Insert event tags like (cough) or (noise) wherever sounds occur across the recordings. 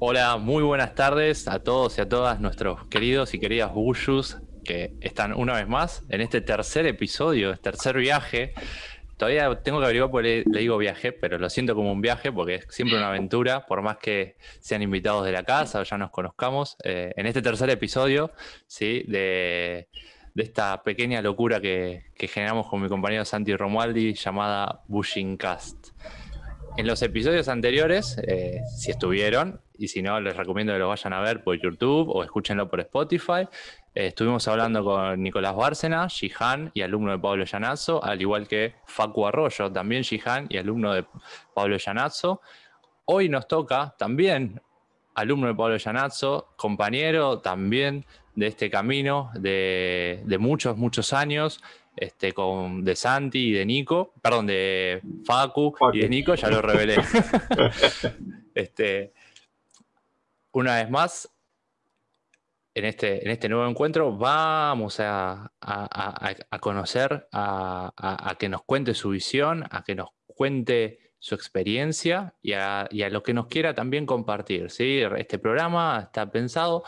Hola, muy buenas tardes a todos y a todas nuestros queridos y queridas Bushus que están una vez más en este tercer episodio, este tercer viaje. Todavía tengo que averiguar porque le, digo viaje, pero lo siento como un viaje porque es siempre una aventura, por más que sean invitados de la casa o ya nos conozcamos. Eh, en este tercer episodio, ¿sí? De, esta pequeña locura que, generamos con mi compañero Santi Romualdi llamada Bushing Cast. En los episodios anteriores, eh, si estuvieron, y si no, les recomiendo que lo vayan a ver por YouTube o escúchenlo por Spotify. Eh, estuvimos hablando con Nicolás Bárcena, Jihan y alumno de Pablo Llanazzo, al igual que Facu Arroyo, también Jihan y alumno de Pablo Llanazzo. Hoy nos toca también alumno de Pablo Llanazzo, compañero también de este camino de, de muchos, muchos años, este, con, de Santi y de Nico, perdón, de Facu, y de Nico, ya lo revelé. (laughs) este, una vez más, en este, en este nuevo encuentro vamos a, conocer, a, que nos cuente su visión, a que nos cuente su experiencia y a, lo que nos quiera también compartir. ¿sí? Este programa está pensado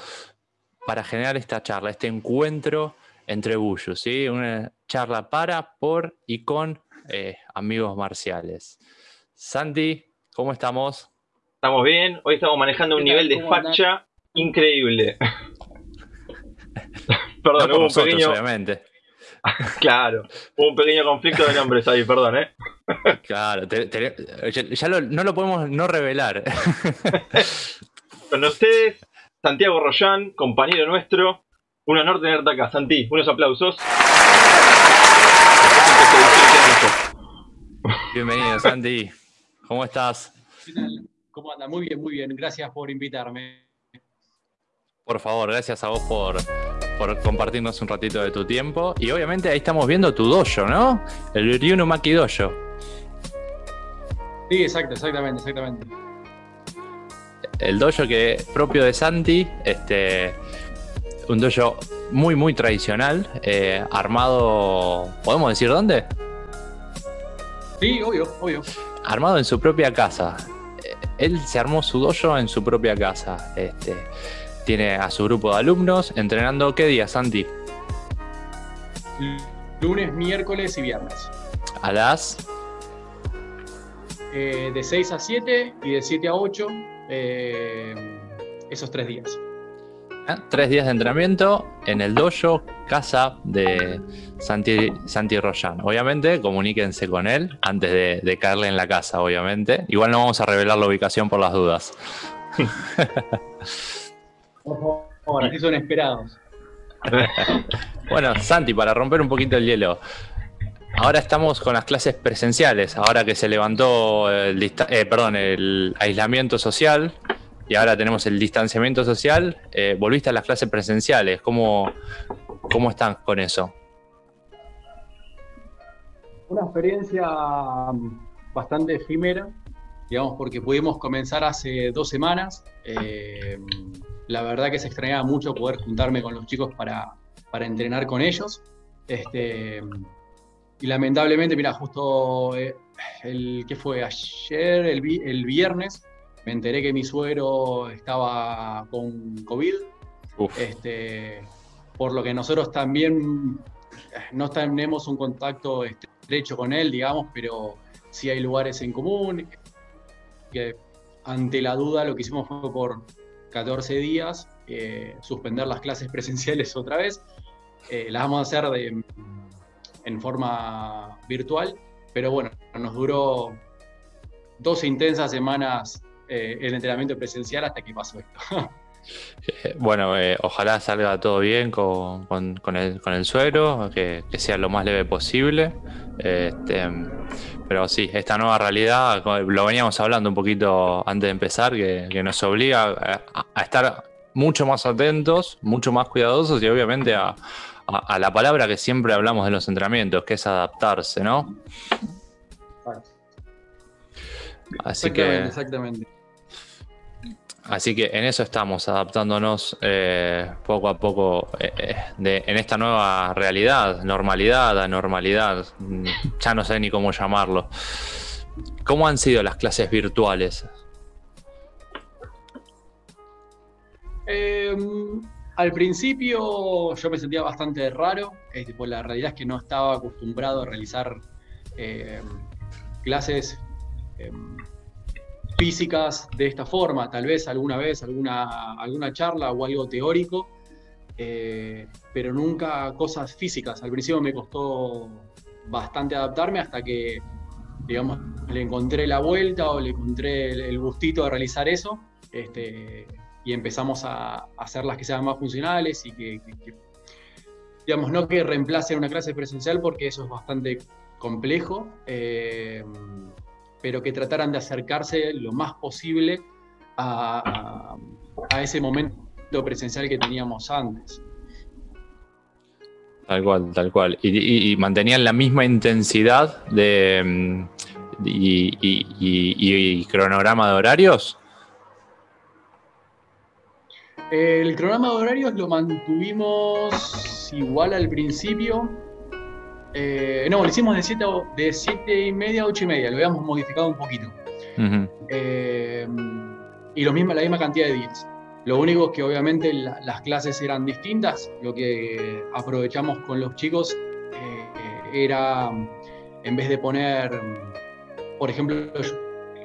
para generar esta charla, este encuentro entre bullos, ¿sí? una charla para, por y con eh, amigos marciales. Santi, ¿cómo estamos? Estamos bien, hoy estamos manejando un nivel de facha increíble. (laughs) perdón, hubo un pequeño. Obviamente. (laughs) claro, hubo un pequeño conflicto de nombres ahí, perdón, ¿eh? (laughs) claro, ya no lo podemos no revelar. Con ustedes, Santiago Rollán, compañero nuestro, un honor tenerte acá, Santi. Unos aplausos. Bienvenido, Santi. ¿Cómo estás? ¿Cómo anda? Muy bien, muy bien. Gracias por invitarme. Por favor, gracias a vos por, compartirnos un ratito de tu tiempo. Y obviamente ahí estamos viendo tu dojo, ¿no? El Ryuno Maki Dojo. Sí, exacto, exactamente, exactamente. El dojo que propio de Santi, este, un dojo muy, muy tradicional, eh, armado, ¿podemos decir dónde? Sí, obvio, obvio. Armado en su propia casa. Eh, él se armó su dojo en su propia casa. Este, tiene a su grupo de alumnos entrenando, ¿qué día, Santi? Lunes, miércoles y viernes. ¿A las? Eh, de 6 a 7 y de 7 a 8, esos tres días. Tres días de entrenamiento en el dojo, casa de Santi, Santi Royan. Obviamente, comuníquense con él antes de, caerle en la casa, obviamente. Igual no vamos a revelar la ubicación por las dudas. (laughs) Ahora, aquí son esperados. (laughs) bueno, Santi, para romper un poquito el hielo. Ahora estamos con las clases presenciales, ahora que se levantó el, eh, perdón, el aislamiento social, y ahora tenemos el distanciamiento social, eh, volviste a las clases presenciales. ¿Cómo, ¿Cómo están con eso? Una experiencia mm, bastante efímera, digamos, porque pudimos comenzar hace dos semanas. Eh, la verdad que se extrañaba mucho poder juntarme con los chicos para, entrenar con ellos. Este, y lamentablemente, mira, justo eh, el que fue ayer, el, el viernes, me enteré que mi suegro estaba con COVID, este, por lo que nosotros también no tenemos un contacto estrecho con él, digamos, pero sí hay lugares en común. Que ante la duda lo que hicimos fue por 14 días eh, suspender las clases (laughs) presenciales otra vez. Eh, las vamos a hacer de, en forma virtual, pero bueno, nos duró dos intensas semanas eh, el entrenamiento presencial hasta que pasó esto. (laughs) Bueno, eh, ojalá salga todo bien con, el, suegro, que, sea lo más leve posible. Este, pero sí, esta nueva realidad, lo veníamos hablando un poquito antes de empezar, que, nos obliga a, estar mucho más atentos, mucho más cuidadosos y obviamente a, la palabra que siempre hablamos de los entrenamientos, que es adaptarse, ¿no? Así que. Exactamente. Así que en eso estamos, adaptándonos eh, poco a poco eh, eh, en esta nueva realidad, normalidad, anormalidad, mm, ya no sé ni cómo llamarlo. ¿Cómo han sido las clases virtuales? Em, al principio yo me sentía bastante raro, pues la realidad es que no estaba acostumbrado a realizar em, clases em, físicas de esta forma, tal vez alguna vez alguna, alguna charla o algo teórico, eh, pero nunca cosas físicas. Al principio me costó bastante adaptarme hasta que, digamos, le encontré la vuelta o le encontré el, gustito de realizar eso. Este, y empezamos a, hacer las que sean más funcionales y que, digamos, no que reemplacen una clase presencial porque eso es bastante complejo, eh, pero que trataran de acercarse lo más posible a, ese momento presencial que teníamos antes. Tal cual, tal cual. Y, mantenían la misma intensidad de, mm, y, cronograma de horarios. El cronograma de horarios lo mantuvimos igual al principio. Eh, no, lo hicimos de 7 de siete y media a 8 y media, lo habíamos modificado un poquito. Eh, y lo mismo, la misma cantidad de días. Lo único es que obviamente las clases eran distintas. Lo que aprovechamos con los chicos eh, era, en vez de poner, por ejemplo,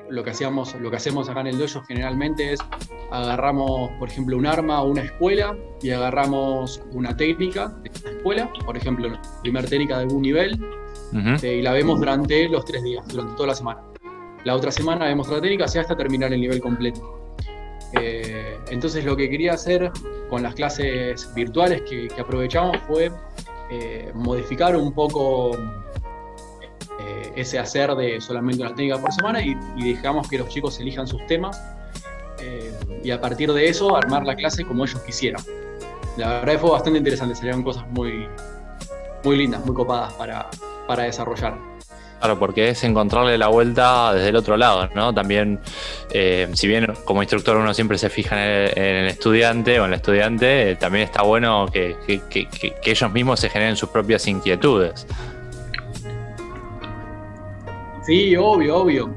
lo que, hacíamos, lo que hacemos acá en el dojo generalmente es agarramos, por ejemplo, un arma o una escuela y agarramos una técnica de la escuela, por ejemplo, la primera técnica de algún nivel, eh, y la vemos durante los tres días, durante toda la semana. La otra semana vemos otra técnica hasta terminar el nivel completo. Eh, entonces lo que quería hacer con las clases virtuales que, aprovechamos fue eh, modificar un poco ese hacer de solamente una técnica por semana y, dejamos que los chicos elijan sus temas eh, y a partir de eso armar la clase como ellos quisieran. La verdad fue bastante interesante, salieron cosas muy, muy lindas, muy copadas para, para desarrollar. Claro, porque es encontrarle la vuelta desde el otro lado, ¿no? También, eh, si bien como instructor uno siempre se fija en el, estudiante o en el estudiante, eh, también está bueno que, ellos mismos se generen sus propias inquietudes. Sí, obvio, obvio.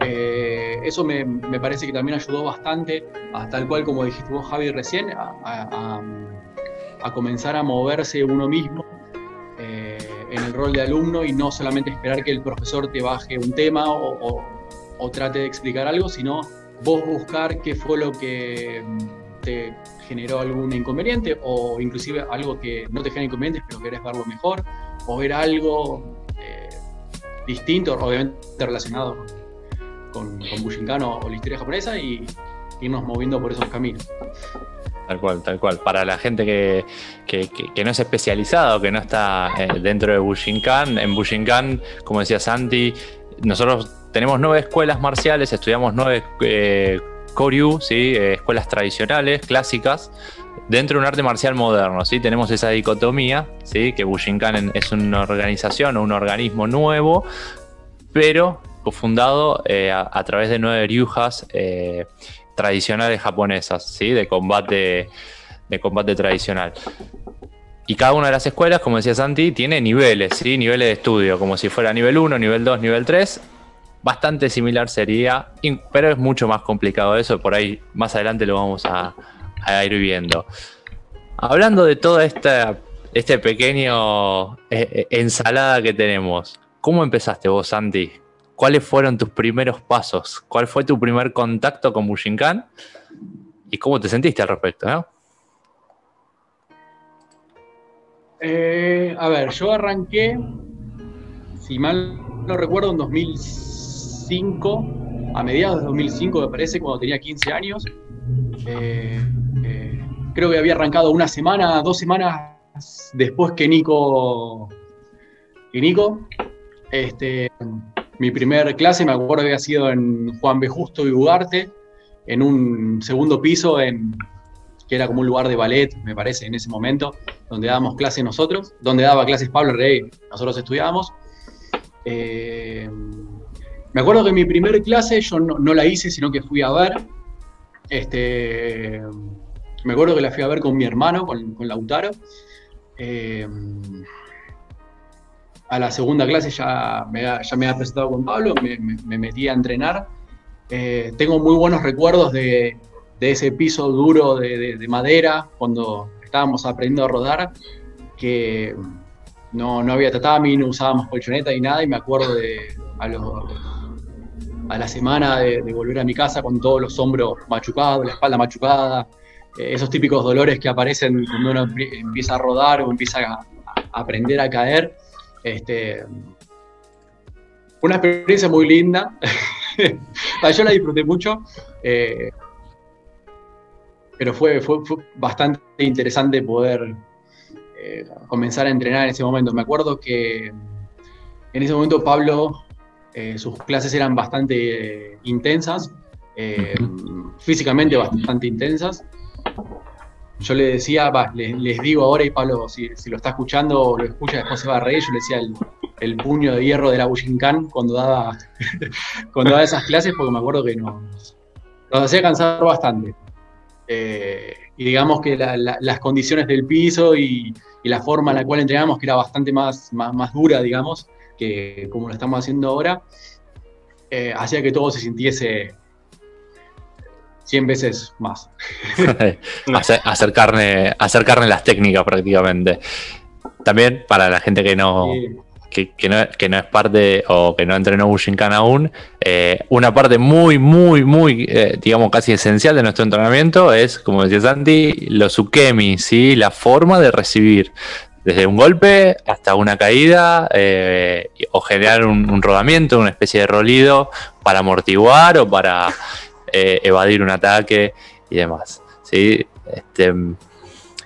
Eh, eso me, parece que también ayudó bastante, a, tal cual como dijiste vos, Javi, recién, a, comenzar a moverse uno mismo eh, en el rol de alumno y no solamente esperar que el profesor te baje un tema o, trate de explicar algo, sino vos buscar qué fue lo que mm, te generó algún inconveniente o inclusive algo que no te genera inconvenientes pero querés verlo mejor o ver algo distinto, obviamente relacionado con con, o, la historia japonesa y irnos moviendo por esos caminos. Tal cual, tal cual. Para la gente que, no es especializada o que no está eh, dentro de Bushinkan, en Bushinkan, como decía Santi, nosotros tenemos nueve escuelas marciales, estudiamos nueve eh, Koryu, ¿sí? Eh, escuelas tradicionales, clásicas, dentro de un arte marcial moderno. ¿sí? Tenemos esa dicotomía, ¿sí? que Bushinkan es una organización o un organismo nuevo, pero fundado eh, a, través de nueve ryujas eh, tradicionales japonesas, ¿sí? de, combate, de combate tradicional. Y cada una de las escuelas, como decía Santi, tiene niveles, ¿sí? niveles de estudio, como si fuera nivel 1, nivel 2, nivel 3. Bastante similar sería, pero es mucho más complicado eso, por ahí más adelante lo vamos a, ir viendo. Hablando de toda esta este pequeño eh, ensalada que tenemos, ¿cómo empezaste vos, Santi? ¿cuáles fueron tus primeros pasos? ¿Cuál fue tu primer contacto con Bushinkan? ¿Y cómo te sentiste al respecto? Eh, a ver, yo arranqué, si mal no recuerdo, en 2005, a mediados de 2005 me parece, cuando tenía 15 años. Eh, eh, creo que había arrancado una semana, dos semanas después que Nico. Que Nico. Este, mi primer clase, me acuerdo que había sido en Juan B. Justo y Ugarte, en un segundo piso, en, que era como un lugar de ballet, me parece, en ese momento, donde dábamos clases nosotros, donde daba clases Pablo Rey, nosotros estudiábamos. Eh, me acuerdo que mi primer clase yo no, la hice, sino que fui a ver. Este, me acuerdo que la fui a ver con mi hermano, con, Lautaro. Eh, a la segunda clase ya me, ya me había presentado con Pablo, me, metí a entrenar. Eh, tengo muy buenos recuerdos de, ese piso duro de, madera cuando estábamos aprendiendo a rodar, que no, no había tatami, no usábamos colchoneta y nada, y me acuerdo de a, a la semana de, volver a mi casa con todos los hombros machucados, la espalda machucada, eh, esos típicos dolores que aparecen cuando uno empieza a rodar o empieza a, aprender a caer. Este, una experiencia muy linda. (laughs) Yo la disfruté mucho. Eh, pero fue, fue, bastante interesante poder eh, comenzar a entrenar en ese momento. Me acuerdo que en ese momento Pablo, eh, sus clases eran bastante eh, intensas, físicamente bastante intensas. Yo le decía, les, digo ahora, y Pablo, si, lo está escuchando lo escucha, después se va a reír, yo le decía el, puño de hierro de la Bushinkan cuando daba, (laughs) cuando daba esas clases, porque me acuerdo que nos, nos hacía cansar bastante. Eh, y digamos que las condiciones del piso y, la forma en la cual entrenamos, que era bastante más, más, dura, digamos, que como lo estamos haciendo ahora, eh, hacía que todo se sintiese 100 veces más. (laughs) hacer, carne, hacer carne las técnicas prácticamente. También para la gente que no, que, no, es parte o que no entrenó Bushinkan aún, eh, una parte muy, muy, muy, eh, digamos, casi esencial de nuestro entrenamiento es, como decía Santi, los ukemi, ¿sí? la forma de recibir desde un golpe hasta una caída eh, o generar un, rodamiento, una especie de rolido para amortiguar o para evadir un ataque y demás. ¿sí? Este,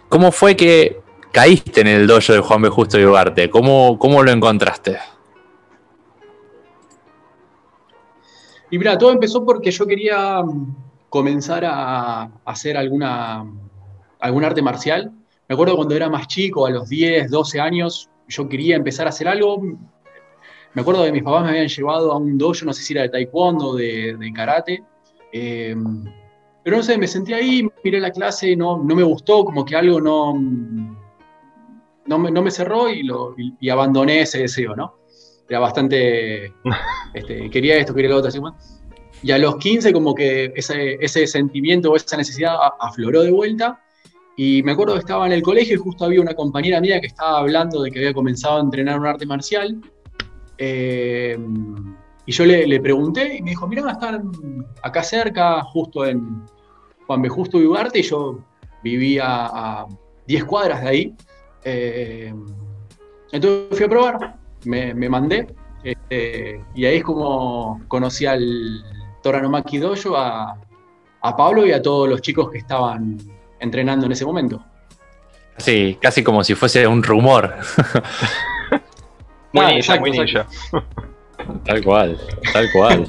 ¿Cómo fue que caíste en el dojo de Juan B. Justo y Ugarte. ¿Cómo, ¿Cómo lo encontraste? Y mira, todo empezó porque yo quería mm, comenzar a hacer alguna, algún arte marcial. Me acuerdo cuando era más chico, a los 10, 12 años, yo quería empezar a hacer algo. Me acuerdo que mis papás me habían llevado a un dojo, no sé si era de taekwondo, de, de karate. Eh, pero no sé, me senté ahí, miré la clase, no, no me gustó, como que algo no, no me, cerró y, lo, y, abandoné ese deseo, ¿no? Era bastante, (laughs) este, quería esto, quería lo otro, así Y a los 15 como que ese, ese sentimiento o esa necesidad afloró de vuelta. Y me acuerdo que estaba en el colegio y justo había una compañera mía que estaba hablando de que había comenzado a entrenar un arte marcial. Eh, y yo le, pregunté y me dijo, mira, están acá cerca, justo en Juan B. Justo y Ugarte, y yo vivía a 10 cuadras de ahí. Eh, entonces fui a probar, me, mandé, este, y ahí es como conocí al Toranomaki Dojo, a, a Pablo y a todos los chicos que estaban entrenando en ese momento. Sí, casi como si fuese un rumor. muy ninja, Tal cual, tal cual.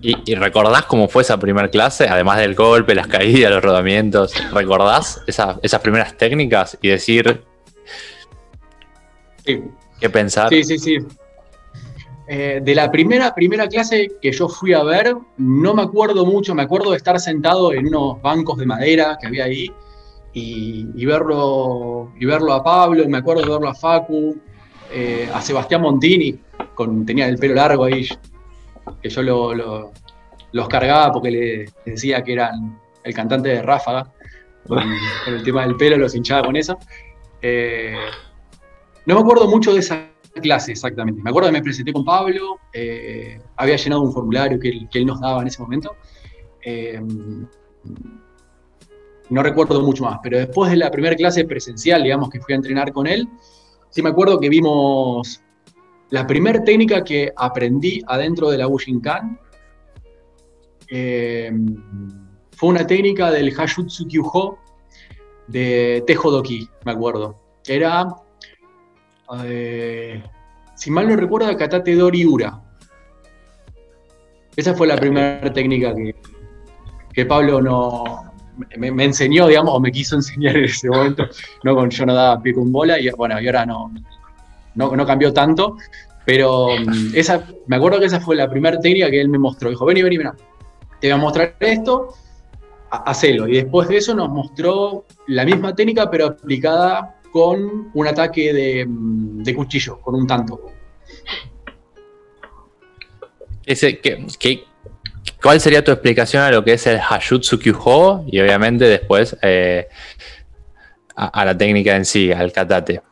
¿Y, recordás cómo fue esa primera clase? Además del golpe, las caídas, los rodamientos. ¿Recordás esas primeras técnicas y decir qué pensar? Sí, sí, sí. Eh, de la primera, primera clase que yo fui a ver, no me acuerdo mucho, me acuerdo de estar sentado en unos bancos de madera que había ahí y, verlo, y verlo a Pablo, me acuerdo de verlo a Facu, eh, a Sebastián Montini, tenía el pelo largo ahí, que yo los cargaba porque le decía que eran el cantante de Ráfaga, con, el tema del pelo, los hinchaba con eso. Eh, no me acuerdo mucho de esa clase exactamente. Me acuerdo que me presenté con Pablo, eh, había llenado un formulario que él, nos daba en ese momento. Eh, no recuerdo mucho más, pero después de la primera clase presencial, digamos que fui a entrenar con él, sí me acuerdo que vimos la primera técnica que aprendí adentro de la Bushinkan eh, fue una técnica del Hashutsu Kyuho de Tejo Doki, me acuerdo. Era, eh, si mal no recuerdo, Katate Dori Ura. Esa fue la primera técnica que, Pablo no, me, enseñó, digamos, o me quiso enseñar en ese momento. No, con, yo no daba pie con bola y bueno, y ahora no, no, cambió tanto, pero mm, esa, me acuerdo que esa fue la primera técnica que él me mostró. Dijo, vení, vení, mira, te voy a mostrar esto, hacelo. Y después de eso nos mostró la misma técnica, pero aplicada con un ataque de, mm, cuchillo, con un tanto. Ese, que, ¿cuál sería tu explicación a lo que es el Hashutsu Kyuho y obviamente después eh, a, la técnica en sí, al katate?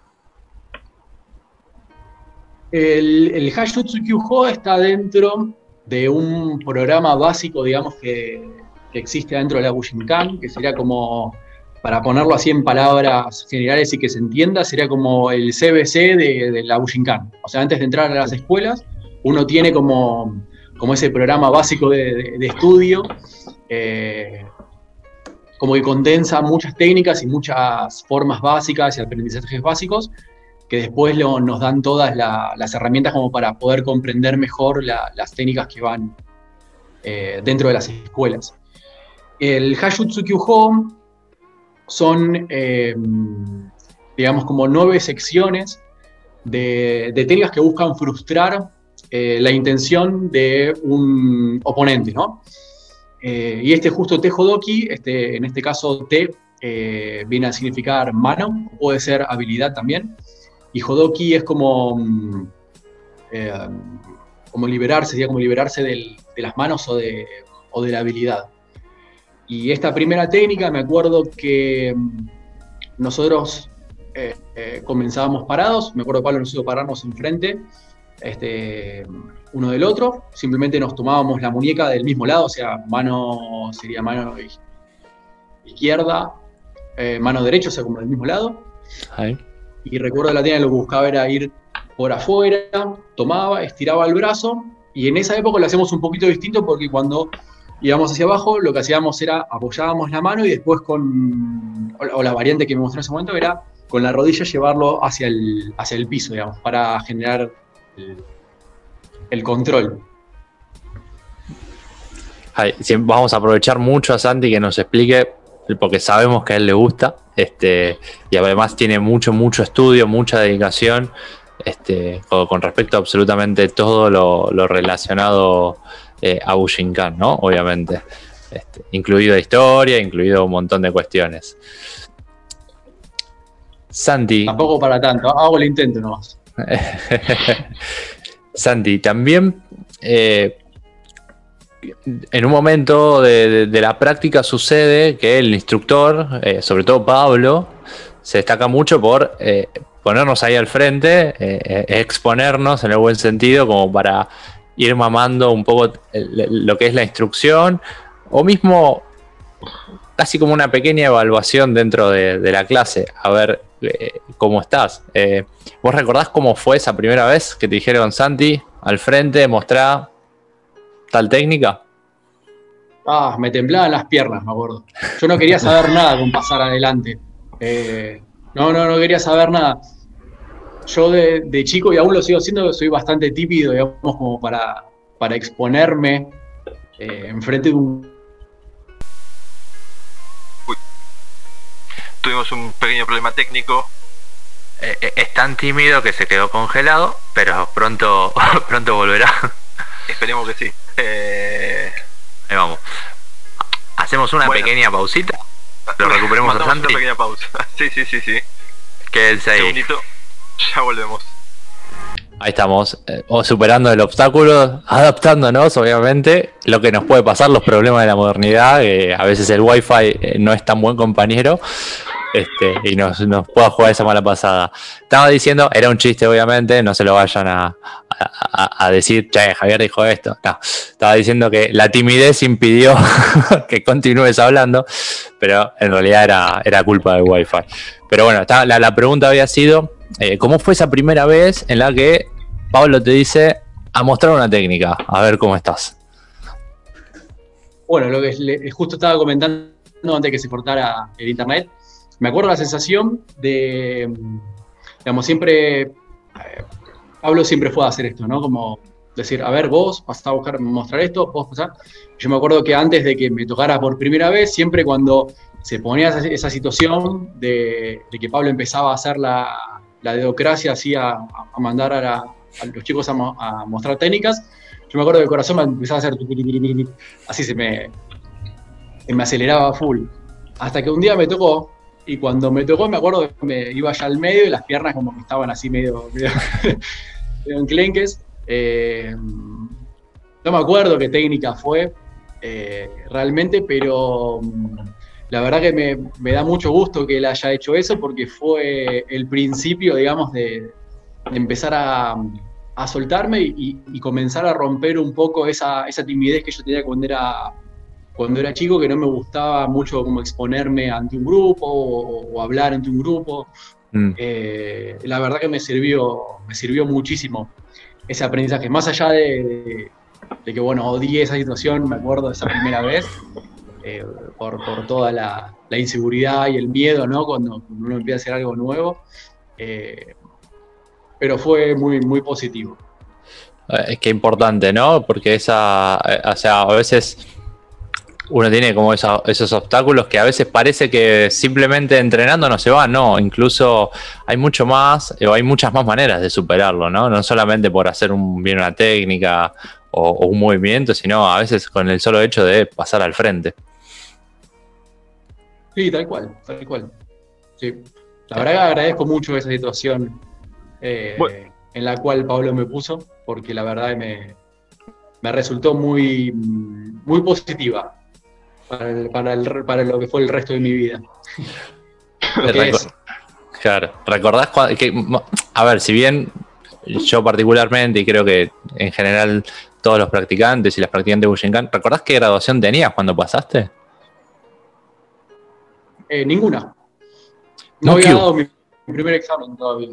El, el Hashutsu Kyuho está dentro de un programa básico, digamos, que, existe dentro de la Bushinkan, que sería como, para ponerlo así en palabras generales y que se entienda, sería como el CBC de, la Bushinkan. O sea, antes de entrar a las escuelas, uno tiene como, como ese programa básico de, estudio, eh, como que condensa muchas técnicas y muchas formas básicas y aprendizajes básicos, que después nos dan todas las herramientas como para poder comprender mejor las técnicas que van eh, dentro de las escuelas. El Hashutsu Kyuho son, eh, digamos, como nueve secciones de, técnicas que buscan frustrar eh, la intención de un oponente, ¿no? y este justo Te Hodoki, este, en este caso Te, viene a significar mano, puede ser habilidad también. Y Hodoki es como, mm, eh, como liberarse, sería como liberarse de las manos o de, o de la habilidad. Y esta primera técnica, me acuerdo que mm, nosotros eh, eh, comenzábamos parados, me acuerdo que Pablo nos hizo pararnos enfrente, este, uno del otro, simplemente nos tomábamos la muñeca del mismo lado, o sea, mano sería mano izquierda, mano derecha, o sea, como del mismo lado. Ahí. Y recuerdo la tienda lo que buscaba era ir por afuera, tomaba, estiraba el brazo, y en esa época lo hacemos un poquito distinto porque cuando íbamos hacia abajo, lo que hacíamos era apoyábamos la mano y después con, o la variante que me mostró en ese momento era con la rodilla llevarlo hacia el, hacia el piso, digamos, para generar el, control. vamos a aprovechar mucho a Santi que nos explique porque sabemos que a él le gusta, este, y además tiene mucho, mucho estudio, mucha dedicación, este, con, respecto a absolutamente todo lo, relacionado eh, a Bushinkan, ¿no? Obviamente. Este, incluido historia, incluido un montón de cuestiones. Santi. Tampoco para tanto, hago el intento nomás. (laughs) Santi, también eh, en un momento de, la práctica sucede que el instructor, eh, sobre todo Pablo, se destaca mucho por eh, ponernos ahí al frente, exponernos en el buen sentido, como para ir mamando un poco lo que es la instrucción, o mismo casi como una pequeña evaluación dentro de, la clase, a ver cómo estás. ¿Vos recordás cómo fue esa primera vez que te dijeron, Santi, al frente, mostrá tal técnica? Ah, me temblaban las piernas, me acuerdo. Yo no quería saber nada con pasar adelante. Eh, no, no, no quería saber nada. Yo de, chico, y aún lo sigo haciendo, soy bastante típido, digamos, como para, para exponerme eh, enfrente de un... Tuvimos un pequeño problema técnico. Eh, es tan tímido que se quedó congelado, pero pronto, (laughs) pronto volverá. Esperemos que sí. Eh, Ahí vamos. Hacemos una pequeña pausita. Lo recuperemos a Santi. Una pequeña pausa. (laughs) Sí, sí, sí, sí. Quédense ahí. Segundito. (laughs) Ya volvemos. Ahí estamos, eh, superando el obstáculo, adaptándonos, obviamente, lo que nos puede pasar, los problemas de la modernidad, que a veces el wifi eh, no es tan buen compañero, este, y nos, pueda jugar esa mala pasada. Estaba diciendo, era un chiste obviamente, no se lo vayan a, decir, che, Javier dijo esto. No, estaba diciendo que la timidez impidió (laughs) que continúes hablando, pero en realidad era, culpa del wifi. Pero bueno, la, pregunta había sido, eh, ¿cómo fue esa primera vez en la que Pablo te dice a mostrar una técnica? A ver cómo estás. Bueno, lo que justo estaba comentando antes de que se cortara el internet, me acuerdo la sensación de, digamos, siempre, eh, Pablo siempre fue a hacer esto, ¿no? Como decir, a ver, vos vas a buscar mostrar esto, vos pasar. Yo me acuerdo que antes de que me tocara por primera vez, siempre cuando se ponía esa, situación de, que Pablo empezaba a hacer la, la dedocracia, así a, mandar a, los chicos a, mostrar técnicas, yo me acuerdo que el corazón me empezaba a hacer así se me, me aceleraba full. Hasta que un día me tocó y cuando me tocó, me acuerdo que me iba ya al medio y las piernas como que estaban así (laughs) medio, medio, enclenques. Eh, no me acuerdo qué técnica fue, eh, realmente, pero mm, la verdad que me, da mucho gusto que él haya hecho eso porque fue el principio, digamos, de, empezar a, soltarme y, comenzar a romper un poco esa, timidez que yo tenía cuando era, cuando era chico, que no me gustaba mucho como exponerme ante un grupo o, hablar ante un grupo. Mm. Eh, la verdad que me sirvió, me sirvió muchísimo ese aprendizaje, más allá de de que, bueno, odié esa situación, me acuerdo de esa primera vez, eh, por, toda la, inseguridad y el miedo, ¿no? Cuando, uno empieza a hacer algo nuevo. Eh, pero fue muy, muy positivo. Es que importante, ¿no? Porque esa, o sea, a veces uno tiene como esos obstáculos que a veces parece que simplemente entrenando no se va, no, incluso hay mucho más, o hay muchas más maneras de superarlo, ¿no? No solamente por hacer un, bien una técnica o, un movimiento, sino a veces con el solo hecho de pasar al frente. Sí, tal cual, tal cual. Sí. La verdad que agradezco mucho esa situación eh, en la cual Pablo me puso, porque la verdad me, me resultó muy, muy positiva para, lo que fue el resto de mi vida. (laughs) Claro, recordás que, a ver, si bien yo particularmente, y creo que en general todos los practicantes y las practicantes de Bushinkan. ¿Recordás qué graduación tenías cuando pasaste? Eh, ninguna. No había dado mi, primer examen todavía.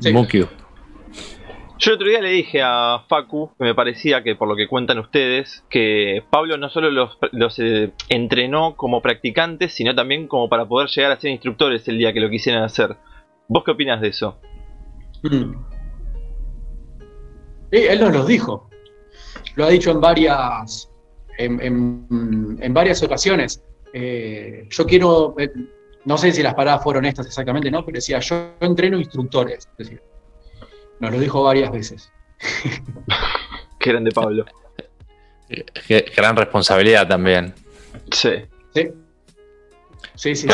Sí. Yo el otro día le dije a Facu, que me parecía que por lo que cuentan ustedes, que Pablo no solo los, eh, entrenó como practicantes, sino también como para poder llegar a ser instructores el día que lo quisieran hacer. ¿Vos qué opinas de eso? Mm él nos lo dijo. Lo ha dicho en varias, en, varias ocasiones. Eh, yo quiero, eh, no sé si las paradas fueron estas exactamente, ¿no? Pero decía, yo entreno instructores. decir, nos lo dijo varias veces. (laughs) Qué grande Pablo. (laughs) gran responsabilidad también. Sí. Sí. Sí, sí.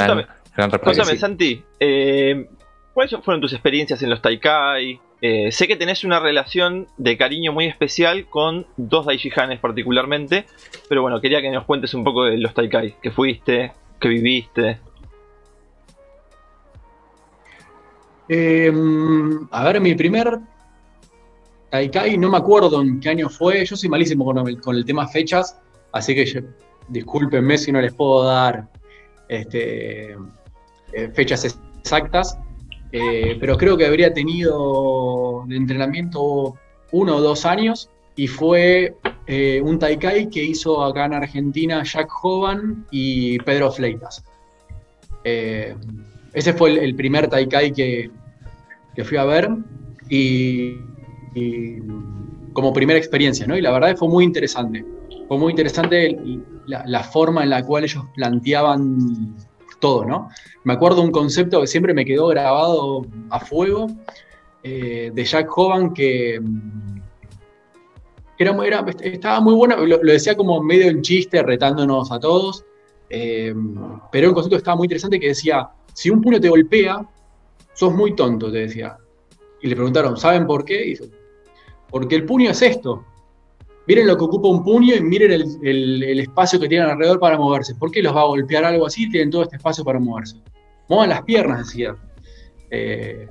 Cuéntame, Santi, eh, ¿cuáles fueron tus experiencias en los Taikai? Eh, sé que tenés una relación de cariño muy especial con dos Daijihanes particularmente, pero bueno, quería que nos cuentes un poco de los Taikai, que fuiste, que viviste. Em, a ver, mi primer Taikai, no me acuerdo en qué año fue, yo soy malísimo con el, con el tema fechas, así que discúlpenme si no les puedo dar este, eh, fechas exactas. Eh, pero creo que habría tenido de entrenamiento uno o dos años y fue eh, un Taikai que hizo acá en Argentina Jack Hovan y Pedro Fleitas. Eh, ese fue el, primer Taikai que, que, fui a ver y, como primera experiencia, ¿no? Y la verdad fue muy interesante. Fue muy interesante la forma en la cual ellos planteaban todo, ¿no? Me acuerdo un concepto que siempre me quedó grabado a fuego eh, de Jack Hovan que, era, estaba muy bueno, lo, decía como medio en chiste, retándonos a todos, eh, pero un concepto que estaba muy interesante que decía, si un puño te golpea, sos muy tonto, te decía. Y le preguntaron, ¿saben por qué? Y porque el puño es esto, miren lo que ocupa un puño y miren el, espacio que tienen alrededor para moverse. ¿Por qué los va a golpear algo así? Tienen todo este espacio para moverse. Muevan las piernas, decía. Eh,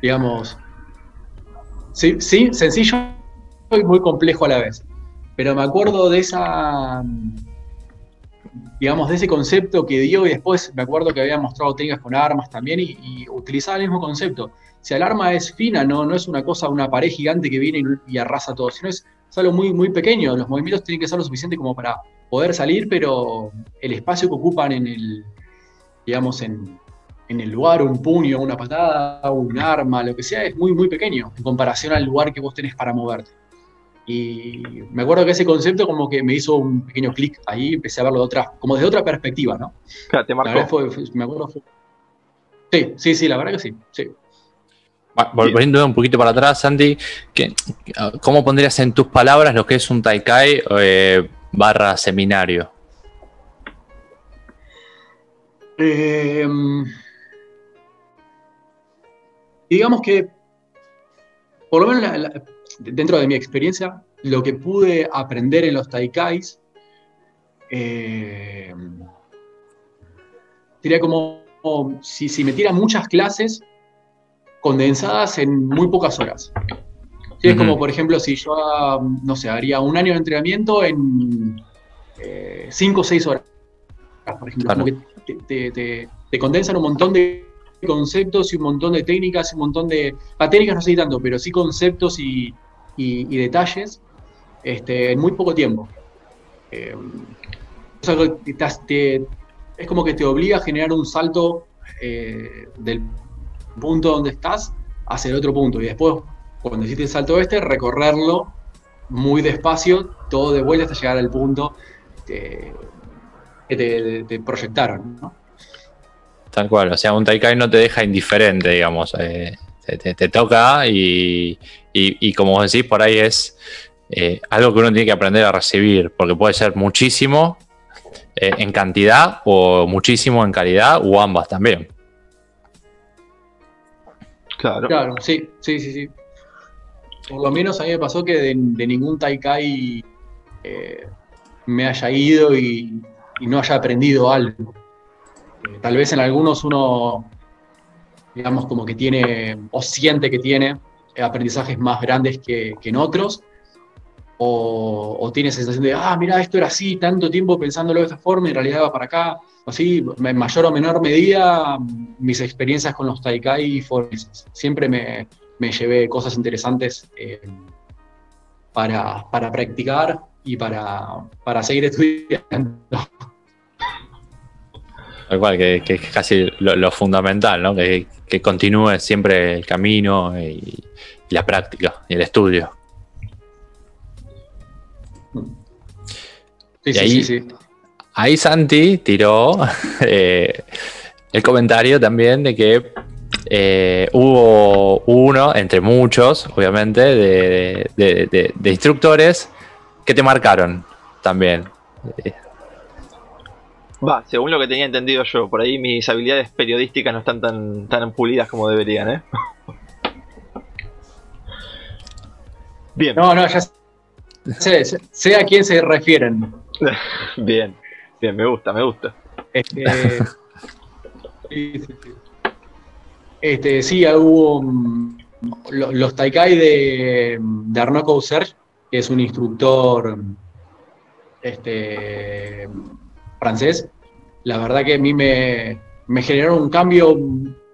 digamos, sí, sí, sencillo y muy complejo a la vez. Pero me acuerdo de esa, digamos, de ese concepto que dio y después me acuerdo que había mostrado técnicas con armas también y, y utilizaba el mismo concepto si el arma es fina, no, no es una cosa, una pared gigante que viene y, arrasa todo, sino es, algo muy, muy pequeño. Los movimientos tienen que ser lo suficiente como para poder salir, pero el espacio que ocupan en el, digamos, en, el lugar, un puño, una patada, un arma, lo que sea, es muy, muy pequeño en comparación al lugar que vos tenés para moverte. Y me acuerdo que ese concepto como que me hizo un pequeño clic ahí, empecé a verlo de otra, como desde otra perspectiva, ¿no? Claro, te marcó. me acuerdo Sí, sí, sí, la verdad que sí, sí. Volviendo un poquito para atrás, Sandy, ¿cómo pondrías en tus palabras lo que es un Taikai eh, barra seminario? Em, digamos que, por lo menos dentro de mi experiencia, lo que pude aprender en los taikais, eh, sería como, si, si metiera muchas clases condensadas en muy pocas horas. Es como, por ejemplo, si yo, no sé, haría un año de entrenamiento en 5 o 6 horas, por ejemplo. Como que te, condensan un montón de conceptos y un montón de técnicas un montón de... A técnicas no sé tanto, pero sí conceptos y, detalles este, en muy poco tiempo. Eh, es como que te obliga a generar un salto eh, del punto donde estás hacia el otro punto y después cuando hiciste el salto este, recorrerlo muy despacio, todo de vuelta hasta llegar al punto que, te, proyectaron, ¿no? Tal cual, o sea, un Taikai no te deja indiferente, digamos. Eh, te, toca y, como decís, por ahí es eh, algo que uno tiene que aprender a recibir, porque puede ser muchísimo eh, en cantidad o muchísimo en calidad o ambas también. Claro. Sí, sí, sí, sí. Por lo menos a mí me pasó que de, ningún Taikai eh, me haya ido y, no haya aprendido algo. Eh, tal vez en algunos uno, digamos, como que tiene o siente que tiene aprendizajes más grandes que, en otros, o, tiene sensación de, ah, mira, esto era así, tanto tiempo pensándolo de esta forma y en realidad va para acá. Así, en mayor o menor medida, mis experiencias con los Taikai fueron Siempre me, me llevé cosas interesantes eh, para, practicar y para, seguir estudiando. Tal cual, que, es casi lo, fundamental, ¿no? Que, continúe siempre el camino y, la práctica y el estudio. Sí, sí, sí, ahí Santi tiró (laughs) eh, el comentario también de que eh, hubo uno, entre muchos, obviamente, de, instructores que te marcaron también. Va, según lo que tenía entendido yo, por ahí mis habilidades periodísticas no están tan, tan pulidas como deberían, ¿eh? (laughs) Bien. No, no, ya sé, sé a quién se refieren. (laughs) bien, bien, me gusta, me gusta. Este, (laughs) sí, sí, sí. Este, sí, hubo mm, los, Taikai de, de Arnaud que es un instructor este, francés. La verdad que a mí me, me generaron un cambio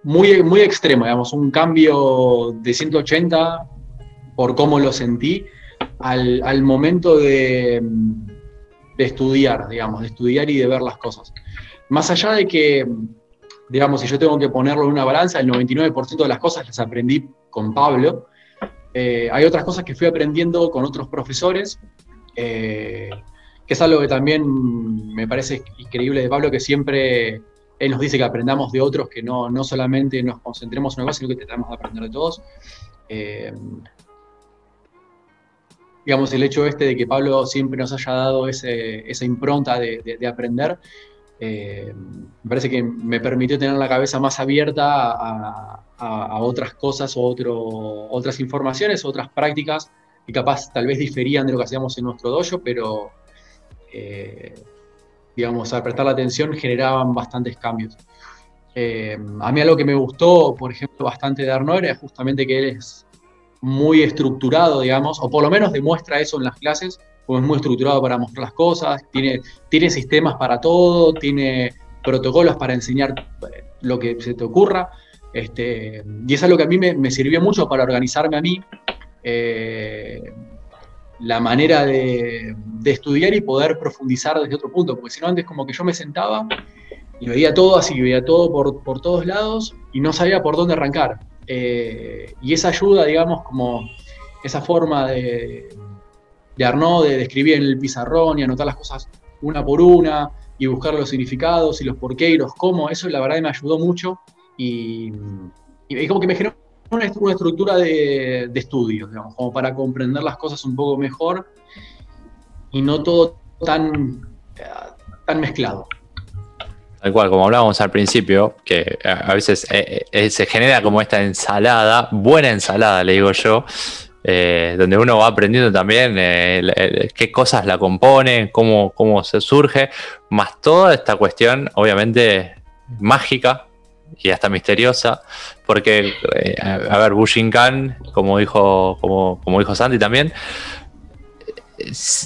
muy, muy extremo, digamos, un cambio de 180 por cómo lo sentí al, momento de, de, estudiar, digamos, de estudiar y de ver las cosas. Más allá de que digamos, si yo tengo que ponerlo en una balanza, el 99% de las cosas las aprendí con Pablo. Eh, hay otras cosas que fui aprendiendo con otros profesores, eh, que es algo que también me parece increíble de Pablo, que siempre él nos dice que aprendamos de otros, que no, no solamente nos concentremos en una cosa, sino que tratamos de aprender de todos. Eh, digamos, el hecho este de que Pablo siempre nos haya dado esa impronta de aprender, eh, me parece que me permitió tener la cabeza más abierta a, otras cosas o otras informaciones, otras prácticas que capaz tal vez diferían de lo que hacíamos en nuestro dojo, pero eh, digamos, al prestar la atención generaban bastantes cambios. Eh, a mí algo que me gustó, por ejemplo, bastante de Arnaud es justamente que él es muy estructurado, digamos, o por lo menos demuestra eso en las clases, es muy estructurado para mostrar las cosas, tiene, sistemas para todo, tiene protocolos para enseñar lo que se te ocurra. Este, y es algo que a mí me, sirvió mucho para organizarme a mí, eh, la manera de, estudiar y poder profundizar desde otro punto, porque si no antes como que yo me sentaba y veía todo así, veía todo por, todos lados y no sabía por dónde arrancar. Eh, y esa ayuda, digamos, como esa forma de, de Arnaud, de, escribir en el pizarrón y anotar las cosas una por una y buscar los significados y los por qué y los cómo, eso la verdad me ayudó mucho y, como que me generó una, estructura de, estudio, digamos, como para comprender las cosas un poco mejor y no todo tan, tan mezclado. Tal cual, como hablábamos al principio, que a veces eh, eh, se genera como esta ensalada, buena ensalada, le digo yo, eh, donde uno va aprendiendo también eh, qué cosas la componen, cómo, cómo se surge, más toda esta cuestión, obviamente, mágica y hasta misteriosa, porque, eh, a ver, Bushinkan, como dijo, como, como dijo Sandy también,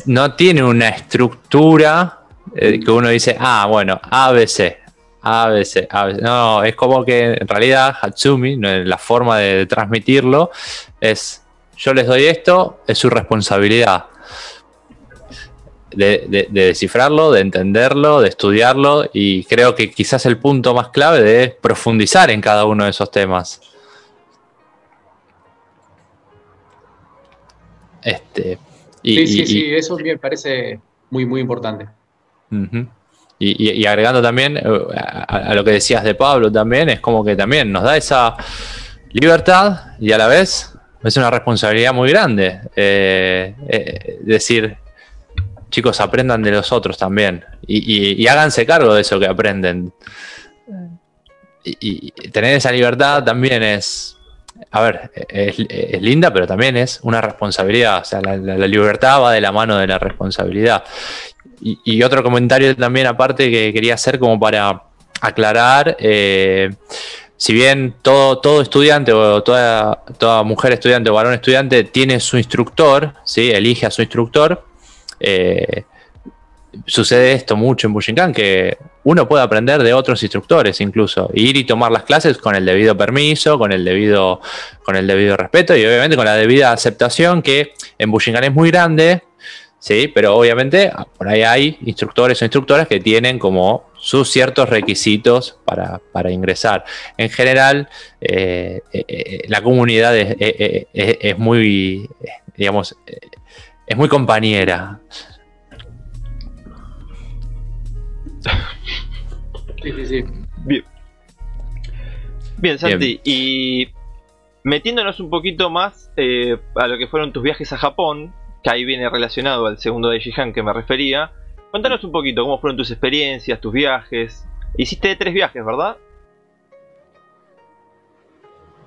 no tiene una estructura que uno dice, ah, bueno, ABC, ABC, ABC. No, es como que en realidad Hatsumi, la forma de transmitirlo es yo les doy esto, es su responsabilidad. De, descifrarlo, de entenderlo, de estudiarlo y creo que quizás el punto más clave de profundizar en cada uno de esos temas. Este, sí, sí, sí, eso me parece muy, muy importante. Y, agregando también eh, a, lo que decías de Pablo también, es como que también nos da esa libertad y a la vez es una responsabilidad muy grande. Eh, eh, decir, chicos, aprendan de los otros también. Y, háganse cargo de eso que aprenden. Y, tener esa libertad también es. A ver, es, linda, pero también es una responsabilidad. O sea, la, libertad va de la mano de la responsabilidad. Y, otro comentario también, aparte, que quería hacer como para aclarar. Eh, si bien todo, todo estudiante o toda, toda mujer estudiante o varón estudiante tiene su instructor, ¿sí? elige a su instructor, eh, sucede esto mucho en Bushinkan, que uno puede aprender de otros instructores incluso, ir y tomar las clases con el debido permiso, con el debido, con el debido respeto y obviamente con la debida aceptación que en Bushinkan es muy grande, ¿sí? pero obviamente por ahí hay instructores o instructoras que tienen como sus ciertos requisitos para, ingresar. En general, eh, eh, eh, la comunidad es, muy, digamos, es muy compañera. Sí, sí, sí. Bien. Bien, Santi, y metiéndonos un poquito más a lo que fueron tus viajes a Japón, que ahí viene relacionado al segundo de Jihan que me refería, Cuéntanos un poquito cómo fueron tus experiencias, tus viajes. Hiciste tres viajes, ¿verdad?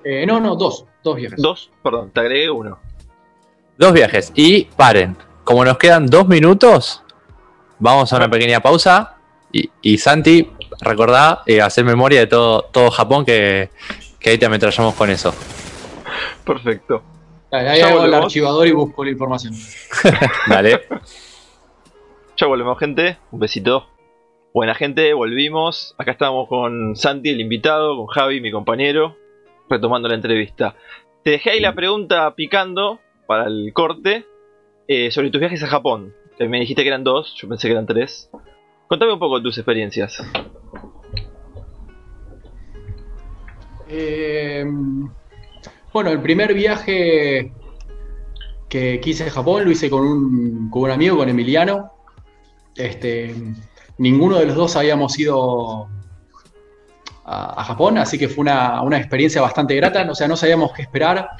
Eh, no, no, dos. Dos viajes. Dos, perdón, te agregué uno. Dos viajes. Y paren. Como nos quedan dos minutos, vamos a una pequeña pausa. Y, Santi, recordá eh, hacer memoria de todo, todo Japón que, ahí te ametrallamos con eso. Perfecto. Ahí hago el archivador y busco la información. (laughs) Dale. Ya volvemos, gente. Un besito. Buena gente, volvimos. Acá estamos con Santi, el invitado, con Javi, mi compañero, retomando la entrevista. Te dejé ahí la pregunta picando para el corte eh, sobre tus viajes a Japón. Me dijiste que eran dos, yo pensé que eran tres. Contame un poco tus experiencias. Eh, bueno, el primer viaje que quise a Japón lo hice con un, con un amigo, con Emiliano. Este, ninguno de los dos habíamos ido a, Japón, así que fue una, experiencia bastante grata. O sea, no sabíamos qué esperar.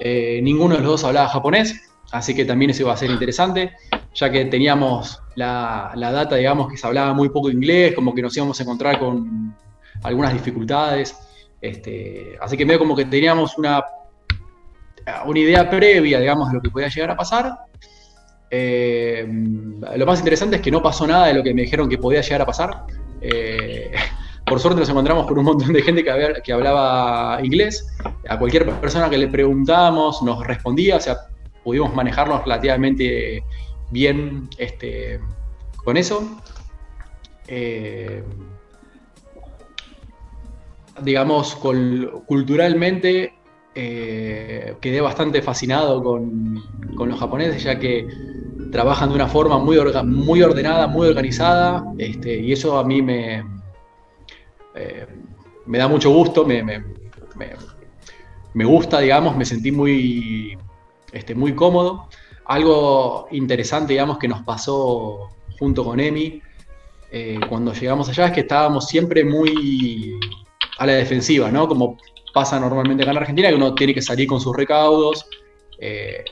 Eh, ninguno de los dos hablaba japonés, así que también eso iba a ser interesante, ya que teníamos la, data, digamos, que se hablaba muy poco inglés, como que nos íbamos a encontrar con algunas dificultades. Este, así que medio como que teníamos una, una idea previa, digamos, de lo que podía llegar a pasar. Eh, lo más interesante es que no pasó nada de lo que me dijeron que podía llegar a pasar. Eh, (laughs) por suerte nos encontramos con un montón de gente que, hablaba inglés. A cualquier persona que le preguntábamos nos respondía, o sea, pudimos manejarnos relativamente bien este, con eso. Eh, digamos, culturalmente quedé bastante fascinado con, con, los japoneses, ya que trabajan de una forma muy, muy ordenada, muy organizada, este, y eso a mí me, eh, me da mucho gusto, me, me, gusta, digamos, me sentí muy, este, muy cómodo. Algo interesante, digamos, que nos pasó junto con Emi eh, cuando llegamos allá es que estábamos siempre muy a la defensiva, ¿no? Como pasa normalmente acá en Argentina, que uno tiene que salir con sus recaudos, eh,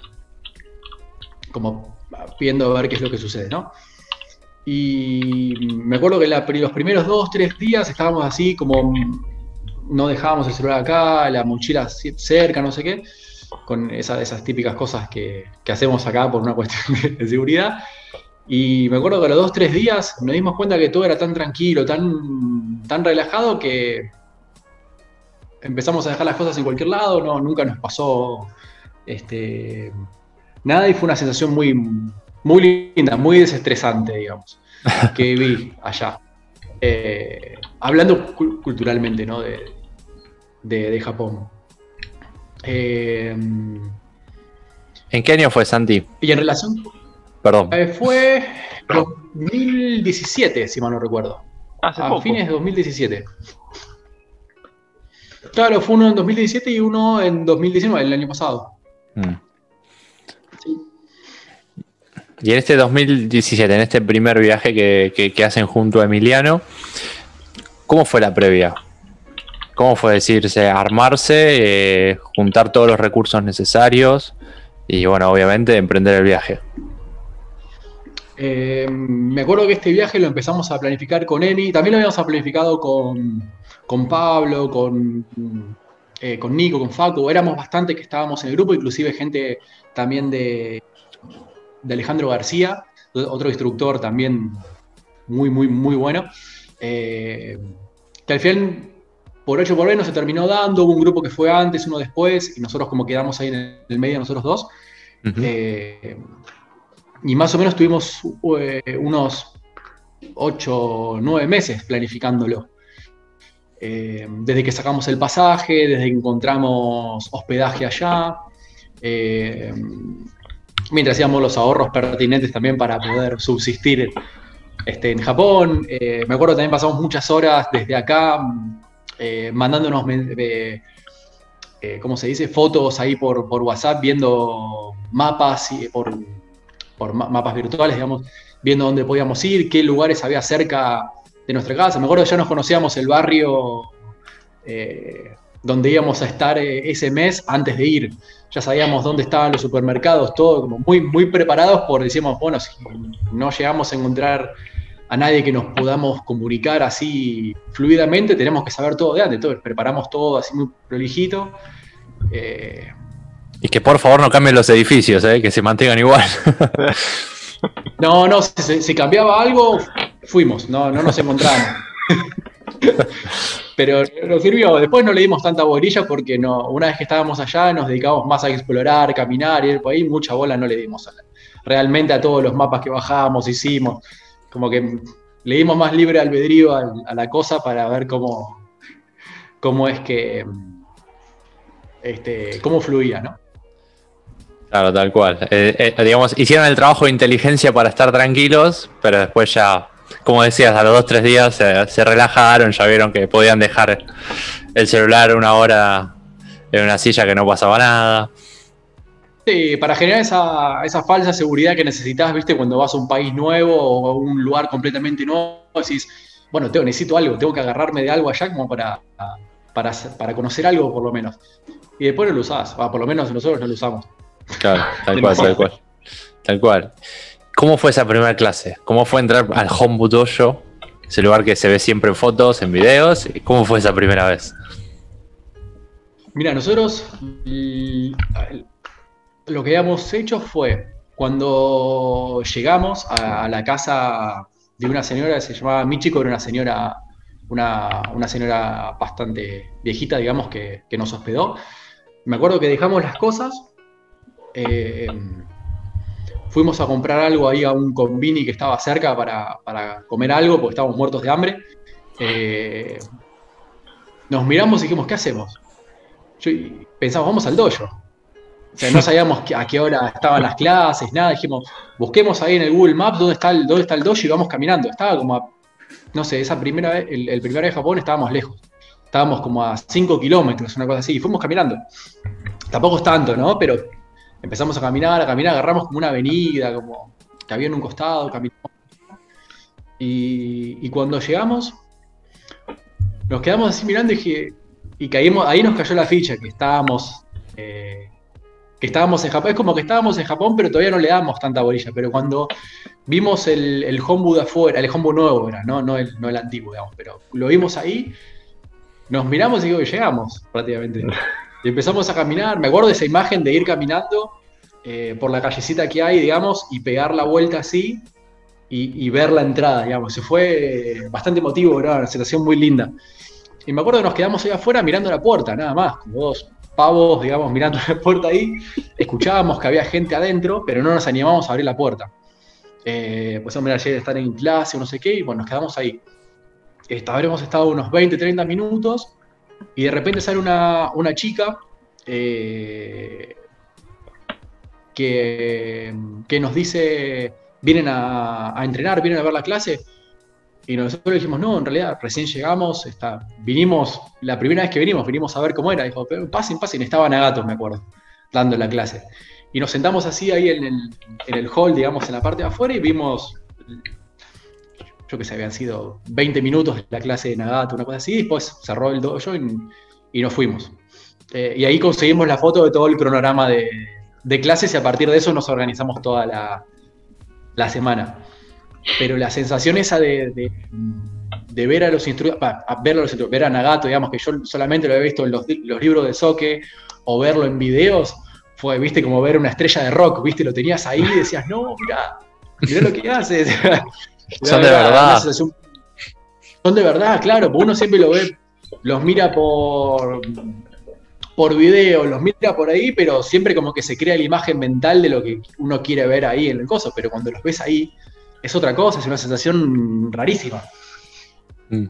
como viendo a ver qué es lo que sucede, ¿no? Y me acuerdo que los primeros dos, tres días estábamos así como no dejábamos el celular acá, la mochila cerca, no sé qué. con esas típicas cosas que, hacemos acá por una (laughs) cuestión de, seguridad. Y me acuerdo que los dos, tres días nos dimos cuenta que todo era tan tranquilo, tan, tan relajado que empezamos a dejar las cosas en cualquier lado, no, nunca nos pasó este, nada y fue una sensación muy, muy linda, muy desestresante, digamos, que (laughs) vi allá. Eh, hablando culturalmente, ¿no? De, de, Japón. Eh, ¿En qué año fue, Santi? Y en relación. Perdón. Eh, fue 2017, si mal no recuerdo. a fines de 2017. Claro, fue uno en 2017 y uno en 2019, el año pasado. Mm. Y en este 2017, en este primer viaje que, hacen junto a Emiliano, ¿cómo fue la previa? ¿Cómo fue decirse, armarse, eh, juntar todos los recursos necesarios y, bueno, obviamente emprender el viaje? Eh, me acuerdo que este viaje lo empezamos a planificar con Emi, también lo habíamos planificado con, Pablo, con, eh, con Nico, con Facu, éramos bastante que estábamos en el grupo, inclusive gente también de, de Alejandro García, otro instructor también muy, muy, muy bueno. Eh, que al final, por hecho por B, no se terminó dando. Hubo un grupo que fue antes, uno después, y nosotros como quedamos ahí en el medio, nosotros dos. Eh, y más o menos tuvimos unos 8 o 9 meses planificándolo. Desde que sacamos el pasaje, desde que encontramos hospedaje allá, mientras hacíamos los ahorros pertinentes también para poder subsistir este, en Japón. Eh, me acuerdo también pasamos muchas horas desde acá eh, mandándonos, eh, ¿cómo se dice?, fotos ahí por, WhatsApp, viendo mapas, y por mapas virtuales, digamos, viendo dónde podíamos ir, qué lugares había cerca de nuestra casa. Me acuerdo que ya nos conocíamos el barrio donde íbamos a estar eh, ese mes antes de ir. Ya sabíamos dónde estaban los supermercados, todo como muy, muy preparados por, decíamos, bueno, si no llegamos a encontrar a nadie que nos podamos comunicar así fluidamente, tenemos que saber todo de antes. Entonces preparamos todo así muy prolijito. Eh, y que por favor no cambien los edificios, eh, que se mantengan igual. (laughs) no, no, si, cambiaba algo, fuimos, no, no nos encontramos. Pero nos sirvió. Después no le dimos tanta bolilla porque no, una vez que estábamos allá nos dedicamos más a explorar, caminar y por ahí. Mucha bola no le dimos realmente a todos los mapas que bajábamos, hicimos. Como que le dimos más libre albedrío a, la cosa para ver cómo, cómo es que. Este, cómo fluía, ¿no? Claro, tal cual. Eh, eh, digamos, hicieron el trabajo de inteligencia para estar tranquilos, pero después ya como decías, a los dos tres días se, relajaron, ya vieron que podían dejar el celular una hora en una silla que no pasaba nada. Sí, para generar esa, falsa seguridad que necesitas, viste, cuando vas a un país nuevo o a un lugar completamente nuevo, decís, bueno, tengo, necesito algo, tengo que agarrarme de algo allá como para, para, para conocer algo por lo menos. Y después no lo usás, por lo menos nosotros no lo usamos. Claro, tal (laughs) cual, tal cual. Tal cual. ¿Cómo fue esa primera clase? ¿Cómo fue entrar al Hombu Dojo? Ese lugar que se ve siempre en fotos, en videos. ¿Cómo fue esa primera vez? Mira, nosotros lo que habíamos hecho fue cuando llegamos a, la casa de una señora que se llamaba Michiko, era una señora, una, señora bastante viejita, digamos, que, nos hospedó. Me acuerdo que dejamos las cosas. Eh, fuimos a comprar algo ahí a un convini que estaba cerca para, comer algo, porque estábamos muertos de hambre. Eh, nos miramos y dijimos, ¿qué hacemos? Yo, pensamos, vamos al dojo. O sea, no sabíamos a qué hora estaban las clases, nada. Dijimos, busquemos ahí en el Google Maps dónde está el, dónde está el dojo y vamos caminando. Estaba como a, no sé, esa primera el primer día de Japón estábamos lejos. Estábamos como a 5 kilómetros, una cosa así, y fuimos caminando. Tampoco es tanto, ¿no? Pero empezamos a caminar, a caminar, agarramos como una avenida, como que había en un costado, caminamos. Y, cuando llegamos, nos quedamos así mirando y, y caímos, ahí nos cayó la ficha, que estábamos, eh, que estábamos en Japón. Es como que estábamos en Japón, pero todavía no le damos tanta bolilla. Pero cuando vimos el, el Hombu de afuera, el Hombu nuevo era, ¿no? No, el, no el antiguo, digamos, pero lo vimos ahí, nos miramos y digo, llegamos prácticamente. (laughs) Y empezamos a caminar, me acuerdo de esa imagen de ir caminando eh, por la callecita que hay, digamos, y pegar la vuelta así y, ver la entrada, digamos. Se fue bastante emotivo, era una situación muy linda. Y me acuerdo que nos quedamos ahí afuera mirando la puerta, nada más, como dos pavos, digamos, mirando (laughs) la puerta ahí. Escuchábamos que había gente adentro, pero no nos animábamos a abrir la puerta. Eh, pues hombre, ayer estar en clase o no sé qué, y bueno, nos quedamos ahí. habremos estado unos 20, 30 minutos, y de repente sale una, chica eh, que, que, nos dice, vienen a, entrenar, vienen a ver la clase, y nosotros dijimos, no, en realidad recién llegamos, está, vinimos, la primera vez que vinimos, vinimos a ver cómo era. Dijo, pasen, pasen, estaban a gatos, me acuerdo, dando la clase. Y nos sentamos así ahí en el, en el hall, digamos, en la parte de afuera y vimos, yo que sé, habían sido 20 minutos de la clase de Nagato, una cosa así, y después cerró el dojo y, nos fuimos. Eh, y ahí conseguimos la foto de todo el cronograma de, de, clases y a partir de eso nos organizamos toda la, semana. Pero la sensación esa de, de, ver a los instructores, ver ver a Nagato, digamos, que yo solamente lo había visto en los, libros de Soke o verlo en videos, fue, viste, como ver una estrella de rock, viste, lo tenías ahí y decías, no, mira, mira lo que haces. (laughs) son de verdad. Son de verdad, claro, porque uno siempre lo ve, los mira por, por video, los mira por ahí, pero siempre como que se crea la imagen mental de lo que uno quiere ver ahí en el coso, pero cuando los ves ahí, es otra cosa, es una sensación rarísima. Mm.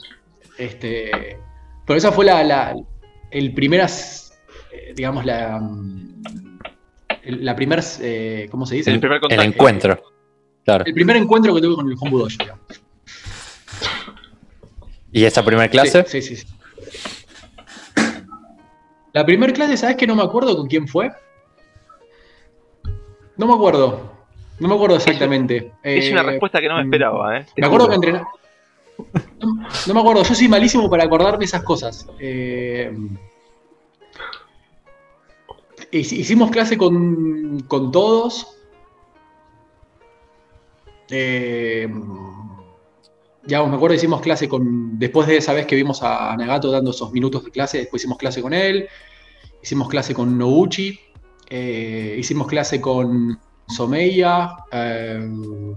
Este, pero esa fue la, el primeras, eh, digamos, la, la primera, eh, ¿cómo se dice? El, primer el encuentro. Claro. El primer encuentro que tuve con el Hombudo ¿Y esa primera clase? Sí, sí, sí. La primera clase, ¿sabes que no me acuerdo con quién fue? No me acuerdo. No me acuerdo exactamente. Es, una eh, respuesta que no me esperaba, ¿eh? Me acuerdo que entrenaba. No, me acuerdo, yo soy malísimo para acordarme esas cosas. Eh, hicimos clase con, con todos. Eh, ya me acuerdo, hicimos clase con. Después de esa vez que vimos a Nagato dando esos minutos de clase, después hicimos clase con él. Hicimos clase con Noguchi. hicimos clase con Someiya, eh,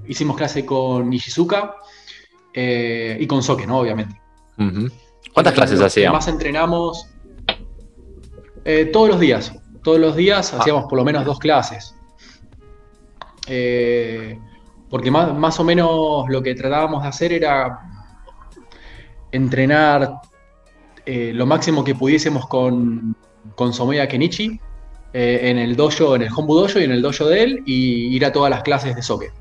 hicimos clase con Nishizuka eh, y con Soke, ¿no? Obviamente. ¿Cuántas clases hacíamos? Más entrenamos eh, todos los días. Todos los días ah. hacíamos por lo menos dos clases. Porque más, más, o menos lo que tratábamos de hacer era entrenar lo máximo que pudiésemos con, con Someya Kenichi eh, en el dojo, en el Hombu Dojo y en el dojo de él, y ir a todas las clases de soke.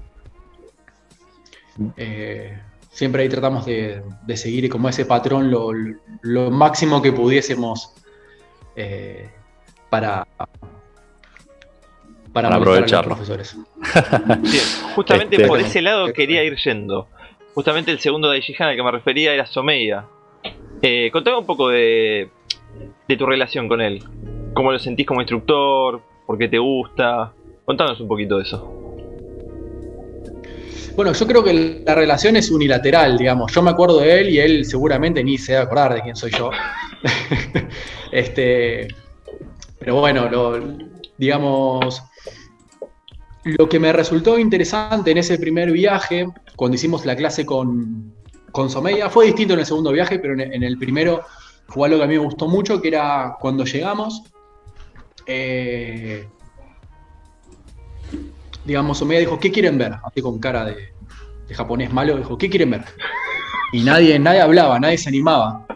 Eh, siempre ahí tratamos de, seguir como ese patrón lo, máximo que pudiésemos eh, para, para, aprovecharlo. profesores. (laughs) justamente este, por ese lado quería ir yendo. Justamente el segundo de al que me refería era Someya. contame un poco de, de tu relación con él. ¿Cómo lo sentís como instructor? ¿Por qué te gusta? Contanos un poquito de eso. Bueno, yo creo que la relación es unilateral, digamos. Yo me acuerdo de él y él seguramente ni se va a acordar de quién soy yo. (laughs) este, pero bueno, digamos, lo que me resultó interesante en ese primer viaje, cuando hicimos la clase con, con Someya, fue distinto en el segundo viaje, pero en, el primero fue algo que a mí me gustó mucho, que era cuando llegamos, eh, digamos, Omega dijo, ¿qué quieren ver? Así con cara de, japonés malo, dijo, ¿qué quieren ver? Y nadie, nadie hablaba, nadie se animaba.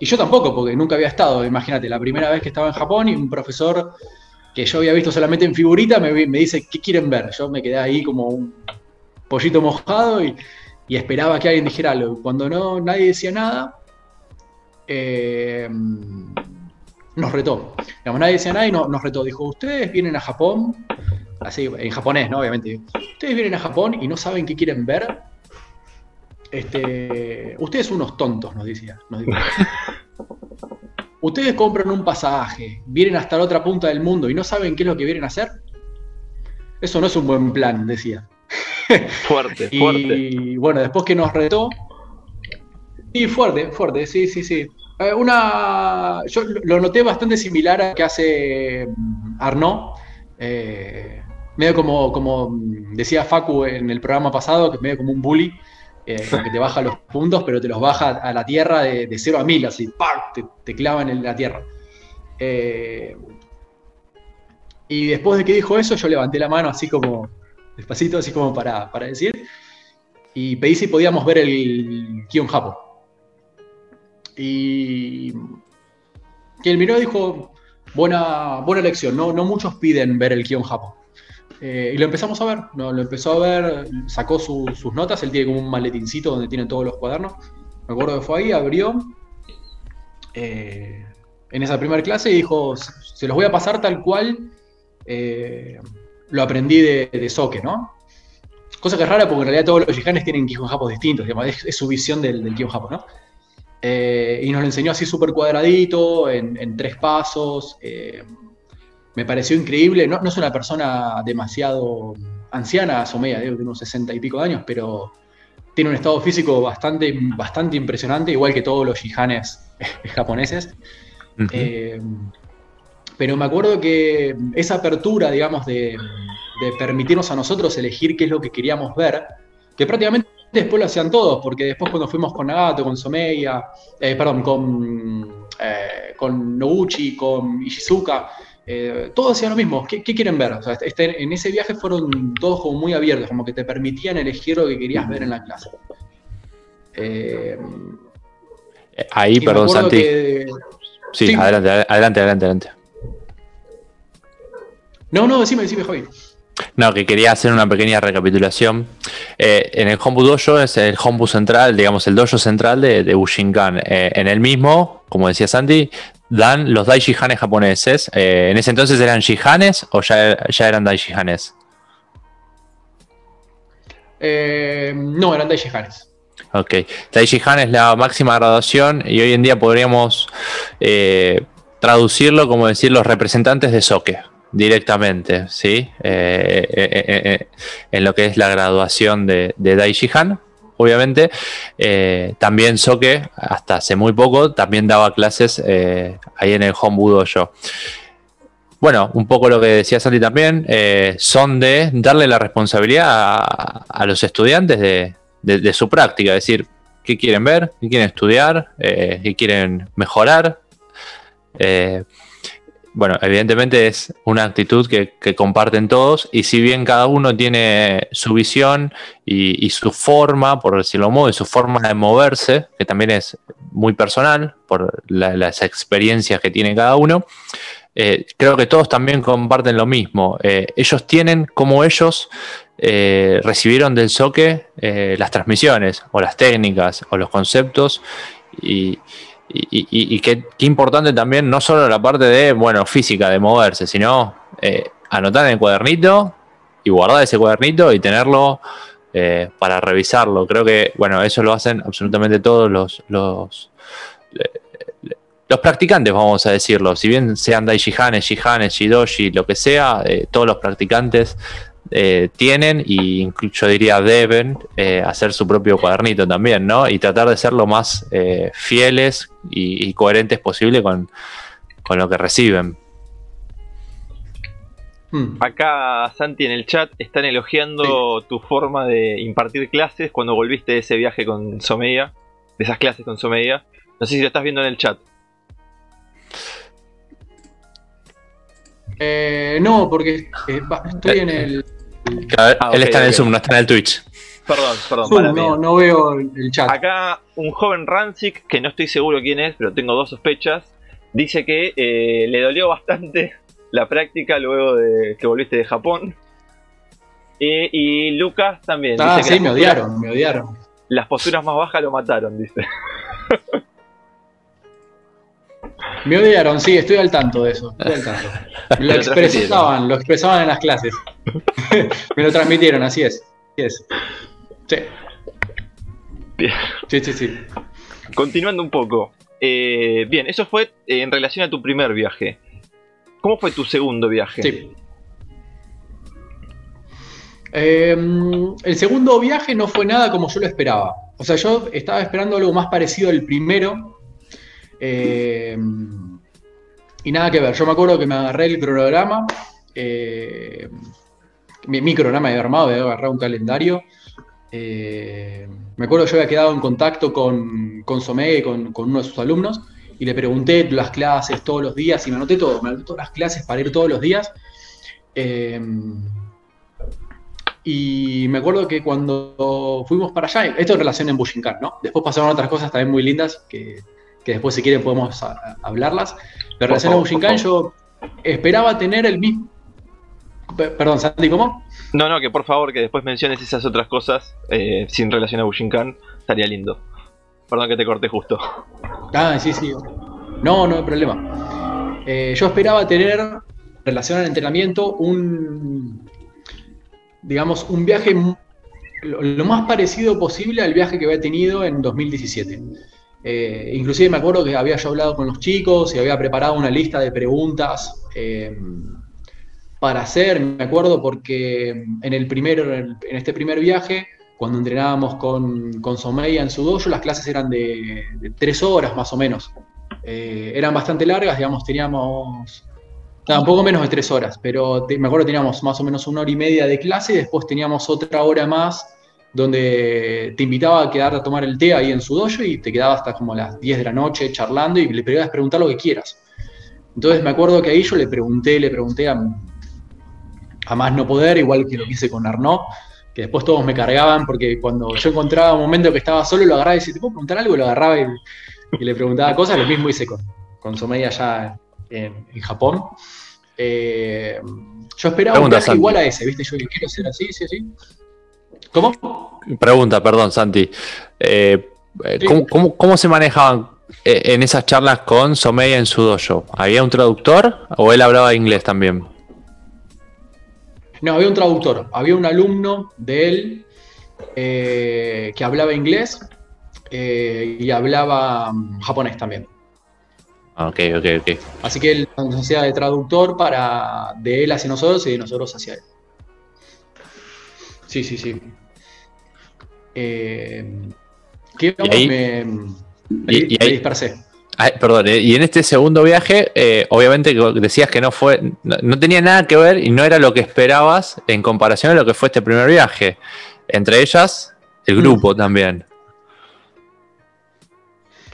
Y yo tampoco, porque nunca había estado, imagínate, la primera vez que estaba en Japón y un profesor que yo había visto solamente en figurita me, dice, ¿qué quieren ver? Yo me quedé ahí como un pollito mojado y, esperaba que alguien dijera algo. Cuando no, nadie decía nada, eh, nos retó. Digamos, nadie decía nada y nos retó. Dijo, ustedes vienen a Japón, así, en japonés, ¿no? Obviamente. Ustedes vienen a Japón y no saben qué quieren ver. Este, ustedes unos tontos, nos decía. (laughs) ustedes compran un pasaje, vienen hasta la otra punta del mundo y no saben qué es lo que vienen a hacer. Eso no es un buen plan, decía. (laughs) Fuerte, y, bueno, después que nos retó. Y fuerte, fuerte, sí, sí, sí. Eh, una, yo lo noté bastante similar a lo que hace mm, Arnaud. Eh, medio como, como decía Facu en el programa pasado, que es medio como un bully, eh, que te baja los puntos, pero te los baja a la tierra de, de 0 a 1000, así, Te, te, clavan en la tierra. y después de que dijo eso, yo levanté la mano así como, despacito, así como para, para decir, y pedí si podíamos ver el Kion Japo. Y quien miró dijo, buena, buena elección, no, no muchos piden ver el Kion Japón. Eh, y lo empezamos a ver, no, lo empezó a ver, sacó sus notas, él tiene como un maletincito donde tiene todos los cuadernos. Me acuerdo que fue ahí, abrió eh, en esa primera clase y dijo, se los voy a pasar tal cual eh, lo aprendí de, de Soke, ¿no? Cosa que es rara porque en realidad todos los jihanes tienen Kion Japón distintos, es, su visión del, del Japón, ¿no? Y nos lo enseñó así súper cuadradito, en, tres pasos. Me pareció increíble. No, es una persona demasiado anciana, Someya, de unos sesenta y pico de años, pero tiene un estado físico bastante, bastante impresionante, igual que todos los shihanes (laughs) japoneses. Eh, pero me acuerdo que esa apertura, digamos, de, de permitirnos a nosotros elegir qué es lo que queríamos ver, que prácticamente Después lo hacían todos, porque después cuando fuimos con Nagato, con Someya, eh, perdón, con, eh, con Noguchi, con Ishizuka, eh, todos hacían lo mismo. ¿Qué, quieren ver? Este, en ese viaje fueron todos como muy abiertos, como que te permitían elegir lo que querías ver en la clase. Ahí, perdón, Santi. Sí, adelante, adelante, adelante, adelante. No, no, decime, decime, Javi. No, que quería hacer una pequeña recapitulación. Eh, en el Hombu Dojo es el Hombu central, digamos, el dojo central de, de Ushinkan. Eh, en el mismo, como decía Sandy, dan los Daishihanes japoneses. Eh, ¿En ese entonces eran Shihanes o ya, ya eran Daishihanes? no, eran Daishihanes. Ok. Daishihan es la máxima graduación y hoy en día podríamos traducirlo como decir los representantes de Soke directamente, ¿sí? Eh, eh, eh, en lo que es la graduación de, de Daishihan, obviamente. también Soke, hasta hace muy poco, también daba clases ahí en el Hombudo yo. Bueno, un poco lo que decía Santi también, son de darle la responsabilidad a, los estudiantes de, su práctica, es decir, qué quieren ver, qué quieren estudiar, qué quieren mejorar bueno, evidentemente es una actitud que, comparten todos y si bien cada uno tiene su visión y, su forma, por decirlo de modo, y su forma de moverse, que también es muy personal por las experiencias que tiene cada uno, eh, creo que todos también comparten lo mismo. Eh, ellos tienen como ellos eh, recibieron del soque las transmisiones o las técnicas o los conceptos y, y, qué, importante también, no solo la parte de, bueno, física, de moverse, sino eh, anotar en el cuadernito y guardar ese cuadernito y tenerlo eh, para revisarlo. Creo que, bueno, eso lo hacen absolutamente todos los, los, eh, los practicantes, vamos a decirlo. Si bien sean Daishihanes, Shihanes, Shidoshi, lo que sea, todos los practicantes eh, tienen y yo diría deben eh, hacer su propio cuadernito también, ¿no? Y tratar de ser lo más eh, fieles y, coherentes posible con, lo que reciben. Hmm. Acá Santi en el chat están elogiando tu forma de impartir clases cuando volviste de ese viaje con Someya, de esas clases con Someya. No sé si lo estás viendo en el chat. no, porque estoy en el Ah, él está en el Zoom, no está en el Twitch. Perdón, perdón. no, no veo el chat. Acá un joven Rancic, que no estoy seguro quién es, pero tengo dos sospechas, dice que eh, le dolió bastante (laughs) la práctica luego de que volviste de Japón. y Lucas también. Ah, sí, me odiaron, me odiaron. Las posturas más bajas lo mataron, dice. (laughs) Me odiaron, sí, estoy al tanto de eso. Estoy al tanto. (laughs) Lo expresaban, lo expresaban en las clases. (laughs) Me lo transmitieron, así es. Así es. Sí. Bien. Sí, sí, sí. Continuando un poco. Eh, bien, eso fue eh, en relación a tu primer viaje. ¿Cómo fue tu segundo viaje? Sí. Em, el segundo viaje no fue nada como yo lo esperaba. O sea, yo estaba esperando algo más parecido al primero, Eh, y nada que ver, yo me acuerdo que me agarré el cronograma, eh, mi, cronograma de armado, había agarrado un calendario. Eh, me acuerdo que yo había quedado en contacto con, con Somé, con, con uno de sus alumnos, y le pregunté las clases todos los días y me anoté todo, me anoté todas las clases para ir todos los días. y me acuerdo que cuando fuimos para allá, esto en relación en Bushinkan, ¿no? Después pasaron otras cosas también muy lindas que, que después si quieren podemos hablarlas. Pero en relación a Bushinkan yo esperaba tener el mismo... Perdón, Santi, ¿cómo? No, no, que por favor que después menciones esas otras cosas eh, sin relación a Bushinkan, estaría lindo. Perdón que te corté justo. Ah, sí, sí. No, no hay problema. Eh, yo esperaba tener, en relación al entrenamiento, un, digamos, un viaje lo, más parecido posible al viaje que había tenido en 2017. Eh, inclusive me acuerdo que había yo hablado con los chicos y había preparado una lista de preguntas eh, para hacer, me acuerdo porque en, el primer, en este primer viaje, cuando entrenábamos con, con en su dojo, las clases eran de, tres horas más o menos. Eh, eran bastante largas, digamos, teníamos un poco menos de tres horas, pero me acuerdo teníamos más o menos una hora y media de clase y después teníamos otra hora más donde te invitaba a quedarte a tomar el té ahí en su dojo y te quedabas hasta como las 10 de la noche charlando y le podías preguntar lo que quieras. Entonces me acuerdo que ahí yo le pregunté, le pregunté a, a más no poder, igual que lo hice con Arnaud, que después todos me cargaban porque cuando yo encontraba un momento que estaba solo lo agarraba y decía, ¿te puedo preguntar algo? Y lo agarraba y, le preguntaba cosas, lo mismo hice con, con Somei allá en, Japón. Eh, yo esperaba un viaje igual a ese, ¿viste? Yo quiero ser así, sí, sí. ¿Cómo? Pregunta, perdón, Santi. Eh, eh, ¿cómo, se manejaban eh, en esas charlas con Somei en su dojo? ¿Había un traductor o él hablaba inglés también? No, había un traductor. Había un alumno de él que hablaba inglés y hablaba mm, japonés también. Ah, ok, ok, ok. Así que él nos hacía de traductor para de él hacia nosotros y de nosotros hacia él. Sí, sí, sí. Eh, ¿Qué me, dispersé. perdón, eh, y en este segundo viaje, eh, obviamente decías que no fue, no, tenía nada que ver y no era lo que esperabas en comparación a lo que fue este primer viaje. Entre ellas, el mm. grupo también.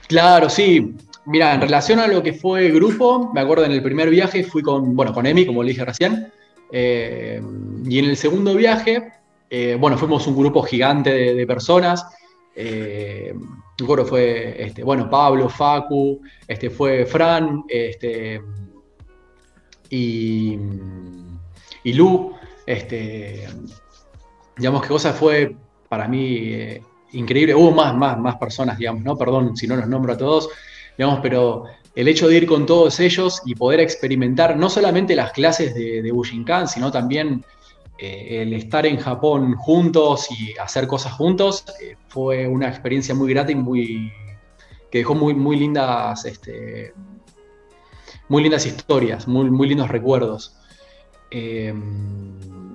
Claro, sí. Mira, en relación a lo que fue el grupo, me acuerdo en el primer viaje fui con, bueno, con Emi, como le dije recién. y en el segundo viaje eh, bueno, fuimos un grupo gigante de, personas. Eh, fue, este, bueno, Pablo, Facu, este, fue Fran, este, y, Lu. Este, digamos que cosa fue para mí eh, increíble. Hubo más, más, más personas, digamos, ¿no? Perdón si no los nombro a todos, digamos, pero el hecho de ir con todos ellos y poder experimentar no solamente las clases de, de sino también eh, el estar en Japón juntos y hacer cosas juntos eh, fue una experiencia muy grata y muy que dejó muy, muy lindas este, muy lindas historias, muy, muy lindos recuerdos. Em,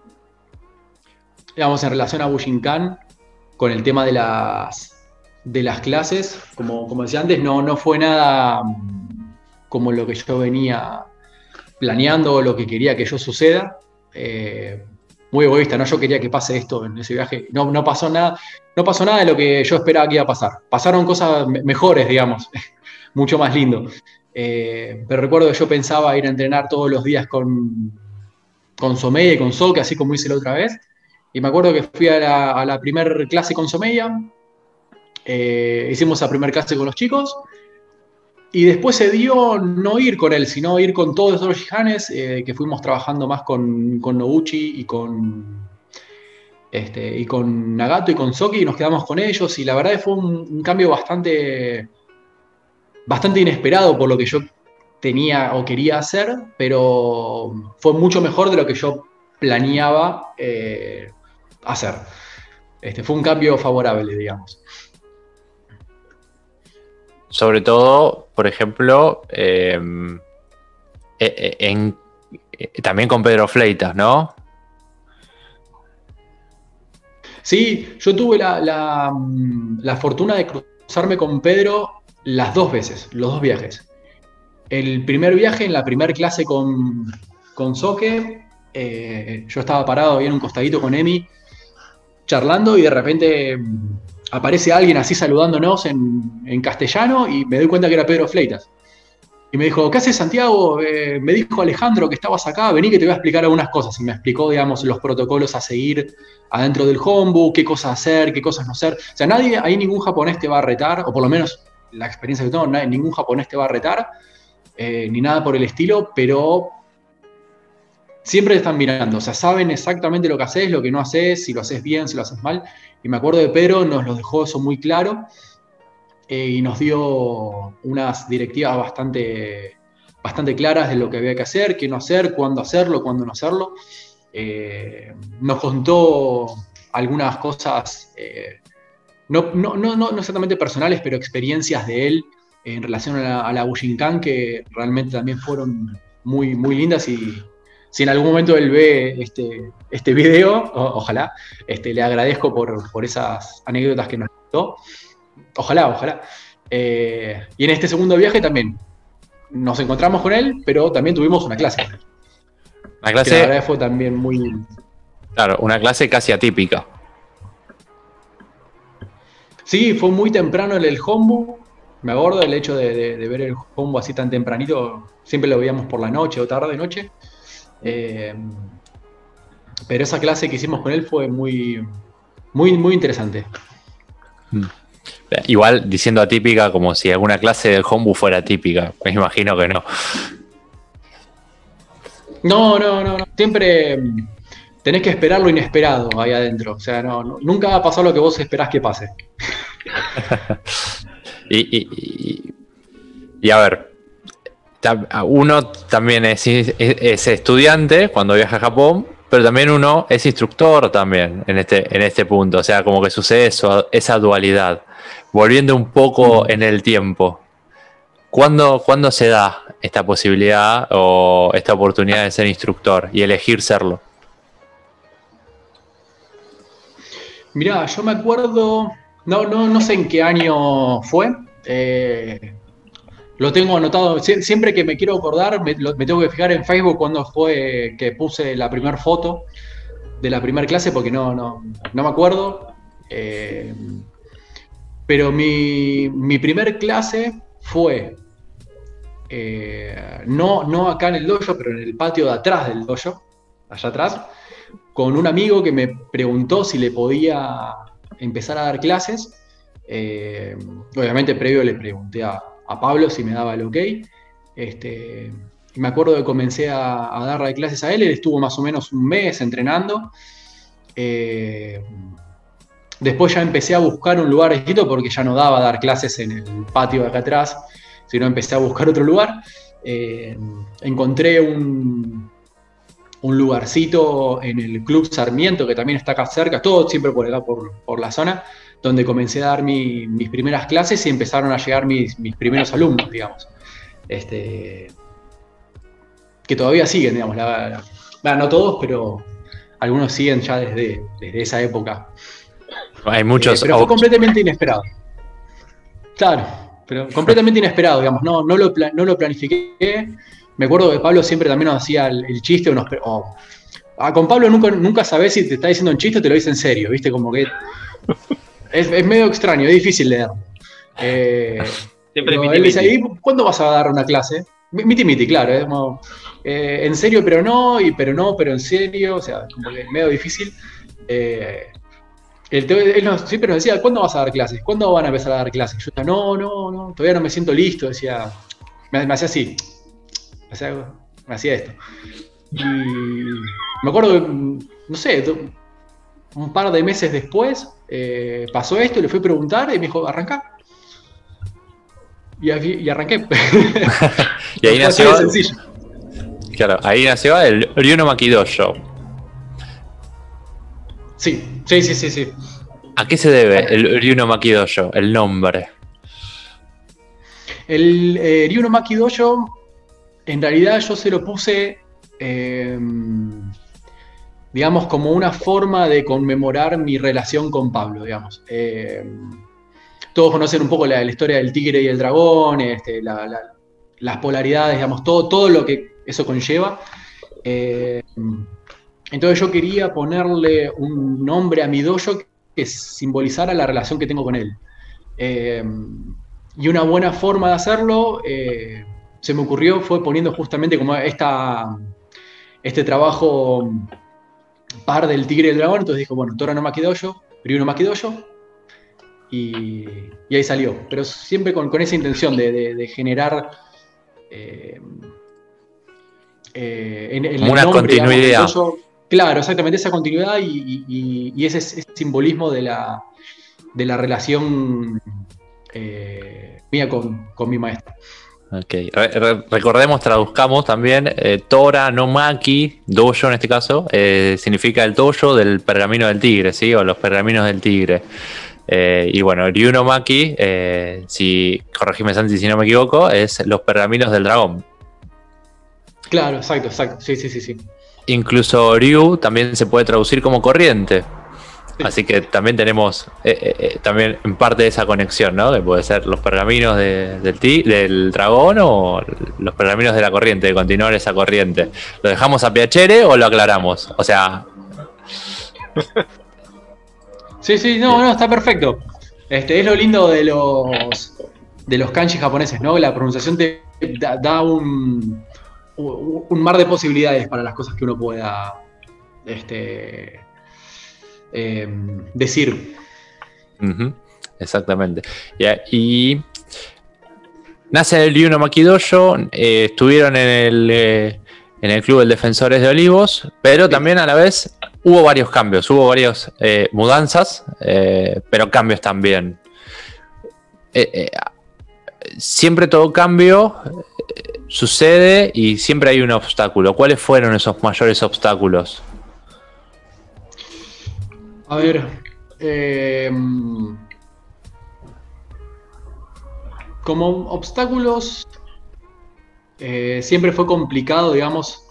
digamos, en relación a Bushinkan, con el tema de las, de las clases, como, como decía antes, no, no fue nada mm, como lo que yo venía planeando o lo que quería que yo suceda. Eh, muy egoísta, ¿no? Yo quería que pase esto en ese viaje. No, no pasó nada, no pasó nada de lo que yo esperaba que iba a pasar. Pasaron cosas mejores, digamos, (laughs) mucho más lindo. Eh, pero recuerdo que yo pensaba ir a entrenar todos los días con, con Someya y con Soke, así como hice la otra vez. Y me acuerdo que fui a la, a primera clase con Someya, eh, hicimos la primera clase con los chicos, y después se dio no ir con él, sino ir con todos los Jihanes, eh, que fuimos trabajando más con, con Noguchi y con, este, y con Nagato y con Soki, y nos quedamos con ellos. Y la verdad fue un, cambio bastante, bastante inesperado por lo que yo tenía o quería hacer, pero fue mucho mejor de lo que yo planeaba eh, hacer. Este, fue un cambio favorable, digamos. Sobre todo, por ejemplo, em, e, e, e, también con Pedro Fleitas, ¿no? Sí, yo tuve la, mm, fortuna de cruzarme con Pedro las dos veces, los dos viajes. El primer viaje, en la primera clase con, con Soque, eh, yo estaba parado ahí en un costadito con Emi, charlando y de repente mm, aparece alguien así saludándonos en, castellano y me doy cuenta que era Pedro Fleitas. Y me dijo, ¿qué haces Santiago? Eh, me dijo Alejandro que estabas acá, vení que te voy a explicar algunas cosas. Y me explicó, digamos, los protocolos a seguir adentro del homebook, qué cosas hacer, qué cosas no hacer. O sea, nadie, ahí ningún japonés te va a retar, o por lo menos la experiencia que tengo, ningún japonés te va a retar, eh, ni nada por el estilo, pero siempre te están mirando, o sea, saben exactamente lo que haces, lo que no haces, si lo haces bien, si lo haces mal. Y me acuerdo de Pedro, nos lo dejó eso muy claro. Eh, y nos dio unas directivas bastante, bastante claras de lo que había que hacer, qué no hacer, cuándo hacerlo, cuándo no hacerlo. Eh, nos contó algunas cosas, eh, no, no, exactamente personales, pero experiencias de él en relación a la, a la que realmente también fueron muy, muy lindas y si en algún momento él ve este, este video, ojalá, este, le agradezco por, por esas anécdotas que nos contó. Ojalá, ojalá. Eh, y en este segundo viaje también nos encontramos con él, pero también tuvimos una clase. Una clase. la verdad fue también muy. Claro, una clase casi atípica. Sí, fue muy temprano el, el hombo. Me acuerdo del hecho de, ver el hombo así tan tempranito. Siempre lo veíamos por la noche o tarde noche. Eh, pero esa clase que hicimos con él fue muy, muy, muy interesante. Mm. Igual diciendo atípica como si alguna clase del hombu fuera típica. Me imagino que no. No, no, no, Siempre mm, tenés que esperar lo inesperado ahí adentro. O sea, no, nunca va a pasar lo que vos esperás que pase. (laughs) y, a ver, uno también es, estudiante cuando viaja a Japón, pero también uno es instructor también en este, en este punto. O sea, como que sucede eso, esa dualidad volviendo un poco mm. en el tiempo, ¿cuándo, se da esta posibilidad o esta oportunidad de ser instructor y elegir serlo? Mirá, yo me acuerdo, no, no, no sé en qué año fue, eh, lo tengo anotado, siempre que me quiero acordar, me, tengo que fijar en Facebook cuando fue que puse la primera foto de la primera clase, porque no, no, no me acuerdo. Eh, pero mi, primer clase fue, eh, no, no acá en el dojo, pero en el patio de atrás del dojo, allá atrás, con un amigo que me preguntó si le podía empezar a dar clases. Eh, obviamente previo le pregunté a, Pablo si me daba el ok. Este, me acuerdo que comencé a, a darle clases a él, él estuvo más o menos un mes entrenando. Eh, Después ya empecé a buscar un lugar porque ya no daba dar clases en el patio de acá atrás, sino empecé a buscar otro lugar. Eh, encontré un, un lugarcito en el Club Sarmiento, que también está acá cerca, todo siempre por por, la zona, donde comencé a dar mis primeras clases y empezaron a llegar mis, primeros alumnos, digamos. Este, que todavía siguen, digamos. no todos, pero algunos siguen ya desde, desde esa época. Hay muchos. Eh, pero fue completamente inesperado. Claro, pero completamente inesperado, digamos. No, no, lo, no lo planifiqué. Me acuerdo que Pablo siempre también nos hacía el, chiste. O ah, con Pablo nunca, nunca sabés si te está diciendo un chiste o te lo dice en serio, ¿viste? Como que. Es, medio extraño, es difícil leer. Eh, siempre él dice, ¿cuándo vas a dar una clase? Miti miti, claro. ¿eh? eh, en serio, pero no, y pero no, pero en serio. O sea, como que medio difícil. Eh, él, siempre nos decía, ¿cuándo vas a dar clases? ¿Cuándo van a empezar a dar clases? Yo decía, no, no, no, todavía no me siento listo. Decía, me, hacía así, me hacía, esto. Y me acuerdo que, no sé, un par de meses después eh, pasó esto, le fui a preguntar y me dijo, arranca. Y, y arranqué. (laughs) y ahí nació. Claro, ahí nació el Ryuno Makidojo. Sí, sí, sí, sí, sí. ¿A qué se debe el Ryuno Makidojo, el nombre? El eh, Ryuno Makidojo, en realidad yo se lo puse, em, digamos, como una forma de conmemorar mi relación con Pablo, digamos. Em, todos conocen un poco la, historia del tigre y el dragón, este, las polaridades, digamos, todo, todo lo que eso conlleva. Eh, entonces yo quería ponerle un nombre a mi dojo que simbolizara la relación que tengo con él. Eh, y una buena forma de hacerlo, eh, se me ocurrió, fue poniendo justamente como esta, este trabajo par del tigre y el dragón. Entonces dijo, bueno, Tora no Makidoyo, Ryu no Makidoyo. Y, y ahí salió. Pero siempre con, esa intención de, generar... Eh, una continuidad. Claro, exactamente, esa continuidad y, ese, simbolismo de la, de la relación eh, mía con, mi maestro. Ok, recordemos, traduzcamos también, eh, Tora no Maki, dojo en este caso, eh, significa el dojo del pergamino del tigre, ¿sí? O los pergaminos del tigre. y bueno, Ryu no Maki, si, corregime Santi si no me equivoco, es los pergaminos del dragón. Claro, exacto, exacto, sí, sí, sí, sí. Incluso Ryu también se puede traducir como corriente. Así que también tenemos eh, eh, eh, también en parte esa conexión, ¿no? Que puede ser los pergaminos del, del dragón o los pergaminos de la corriente, de continuar esa corriente. ¿Lo dejamos a Piacere o lo aclaramos? O sea. (laughs) Sí, sí, no, no, está perfecto. Este, es lo lindo de los de los kanji japoneses, ¿no? La pronunciación te da un, un mar de posibilidades para las cosas que uno pueda este, em, decir. Exactamente. y nace el Yuno Makidoyo, eh, estuvieron en el, eh, en el Club de Defensores de Olivos, pero también a la vez hubo varios cambios, hubo varias eh, mudanzas, pero cambios también. siempre todo cambio sucede y siempre hay un obstáculo. ¿Cuáles fueron esos mayores obstáculos? A ver, eh, como obstáculos, eh, siempre fue complicado, digamos,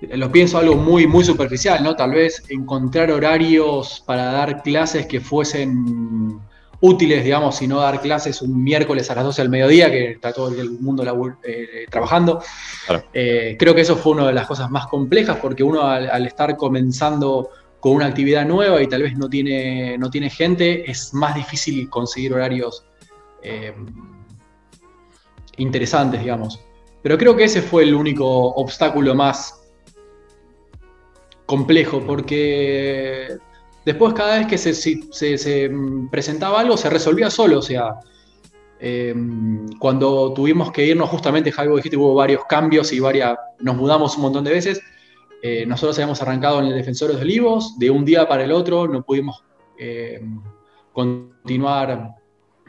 lo pienso algo muy, muy superficial, ¿no? Tal vez encontrar horarios para dar clases que fuesen útiles, digamos, y no dar clases un miércoles a las 12 del mediodía, que está todo el mundo eh, trabajando. Eh, creo que eso fue una de las cosas más complejas, porque uno al, estar comenzando con una actividad nueva y tal vez no tiene, no tiene gente, es más difícil conseguir horarios eh, interesantes, digamos. Pero creo que ese fue el único obstáculo más complejo, porque Después, cada vez que se, mm, presentaba algo, se resolvía solo. O sea, eh, cuando tuvimos que irnos, justamente, Javi, dijiste, hubo varios cambios y varias, nos mudamos un montón de veces. Eh, nosotros habíamos arrancado en el Defensores de Olivos, de un día para el otro, no pudimos eh, continuar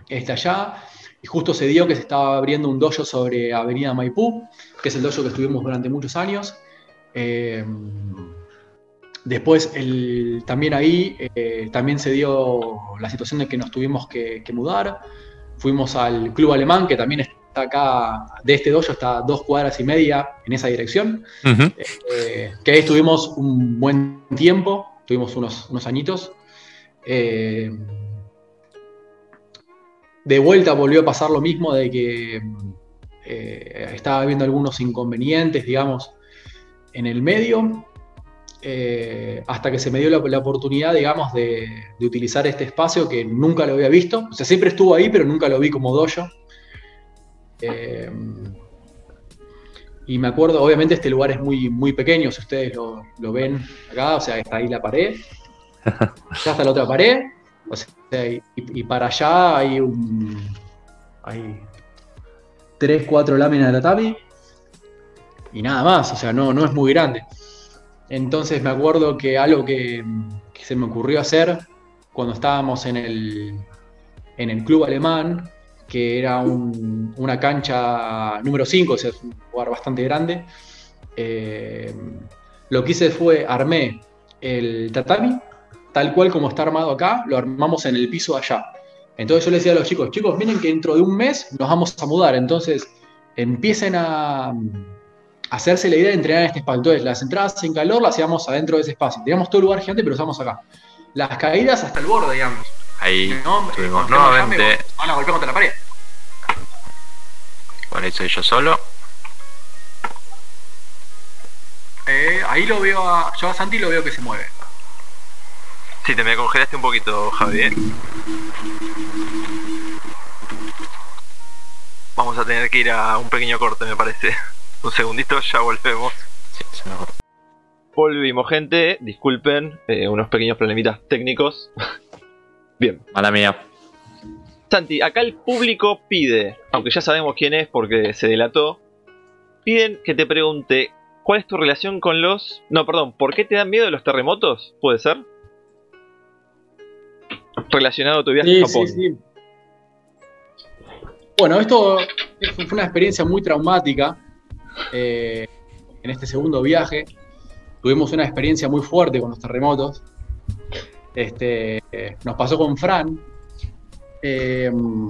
este allá. Y justo se dio que se estaba abriendo un dojo sobre Avenida Maipú, que es el dojo que estuvimos durante muchos años. Después, también ahí, eh, también se dio la situación de que nos tuvimos que, mudar. Fuimos al club alemán, que también está acá, de este dojo, está dos cuadras y media en esa dirección. Eh, que ahí estuvimos un buen tiempo, tuvimos unos, unos añitos. Eh, de vuelta volvió a pasar lo mismo de que estaba habiendo algunos inconvenientes, digamos, en el medio. Eh, hasta que se me dio la, oportunidad, digamos, de, utilizar este espacio que nunca lo había visto. O sea, siempre estuvo ahí, pero nunca lo vi como dojo. Eh, y me acuerdo, obviamente este lugar es muy, muy pequeño, si ustedes lo, ven acá, o sea, está ahí la pared, ya está la otra pared, o sea, y, para allá hay un... Hay tres, cuatro láminas de tatami y nada más, o sea, no, no es muy grande. Entonces me acuerdo que algo que, se me ocurrió hacer cuando estábamos en el, en el club alemán, que era una cancha número 5, o sea, es un lugar bastante grande, eh, lo que hice fue armé el tatami, tal cual como está armado acá, lo armamos en el piso allá. Entonces yo le decía a los chicos, chicos, miren que dentro de un mes nos vamos a mudar, entonces empiecen a, hacerse la idea de entrenar en este espacio. Entonces, las entradas en calor las hacíamos adentro de ese espacio. Teníamos todo el lugar gigante, pero estamos acá. Las caídas hasta el borde, digamos. Ahí tuvimos nuevamente. Van a golpear contra la pared. Por ahí soy yo solo. Eh, ahí lo veo a. Yo a Santi lo veo que se mueve. Sí, te me congelaste un poquito, Javi. ¿eh? Vamos a tener que ir a un pequeño corte, me parece. Un segundito, ya volvemos. Sí, se me Volvimos, gente. Disculpen, eh, unos pequeños problemitas técnicos. Bien. Mala mía. Santi, acá el público pide, aunque ya sabemos quién es porque se delató, piden que te pregunte cuál es tu relación con los... No, perdón, ¿por qué te dan miedo los terremotos? ¿Puede ser? Relacionado a tu viaje a Japón. Sí, sí. Bueno, esto fue una experiencia muy traumática eh, en este segundo viaje. Tuvimos una experiencia muy fuerte con los terremotos. Este, nos pasó con Fran. Em,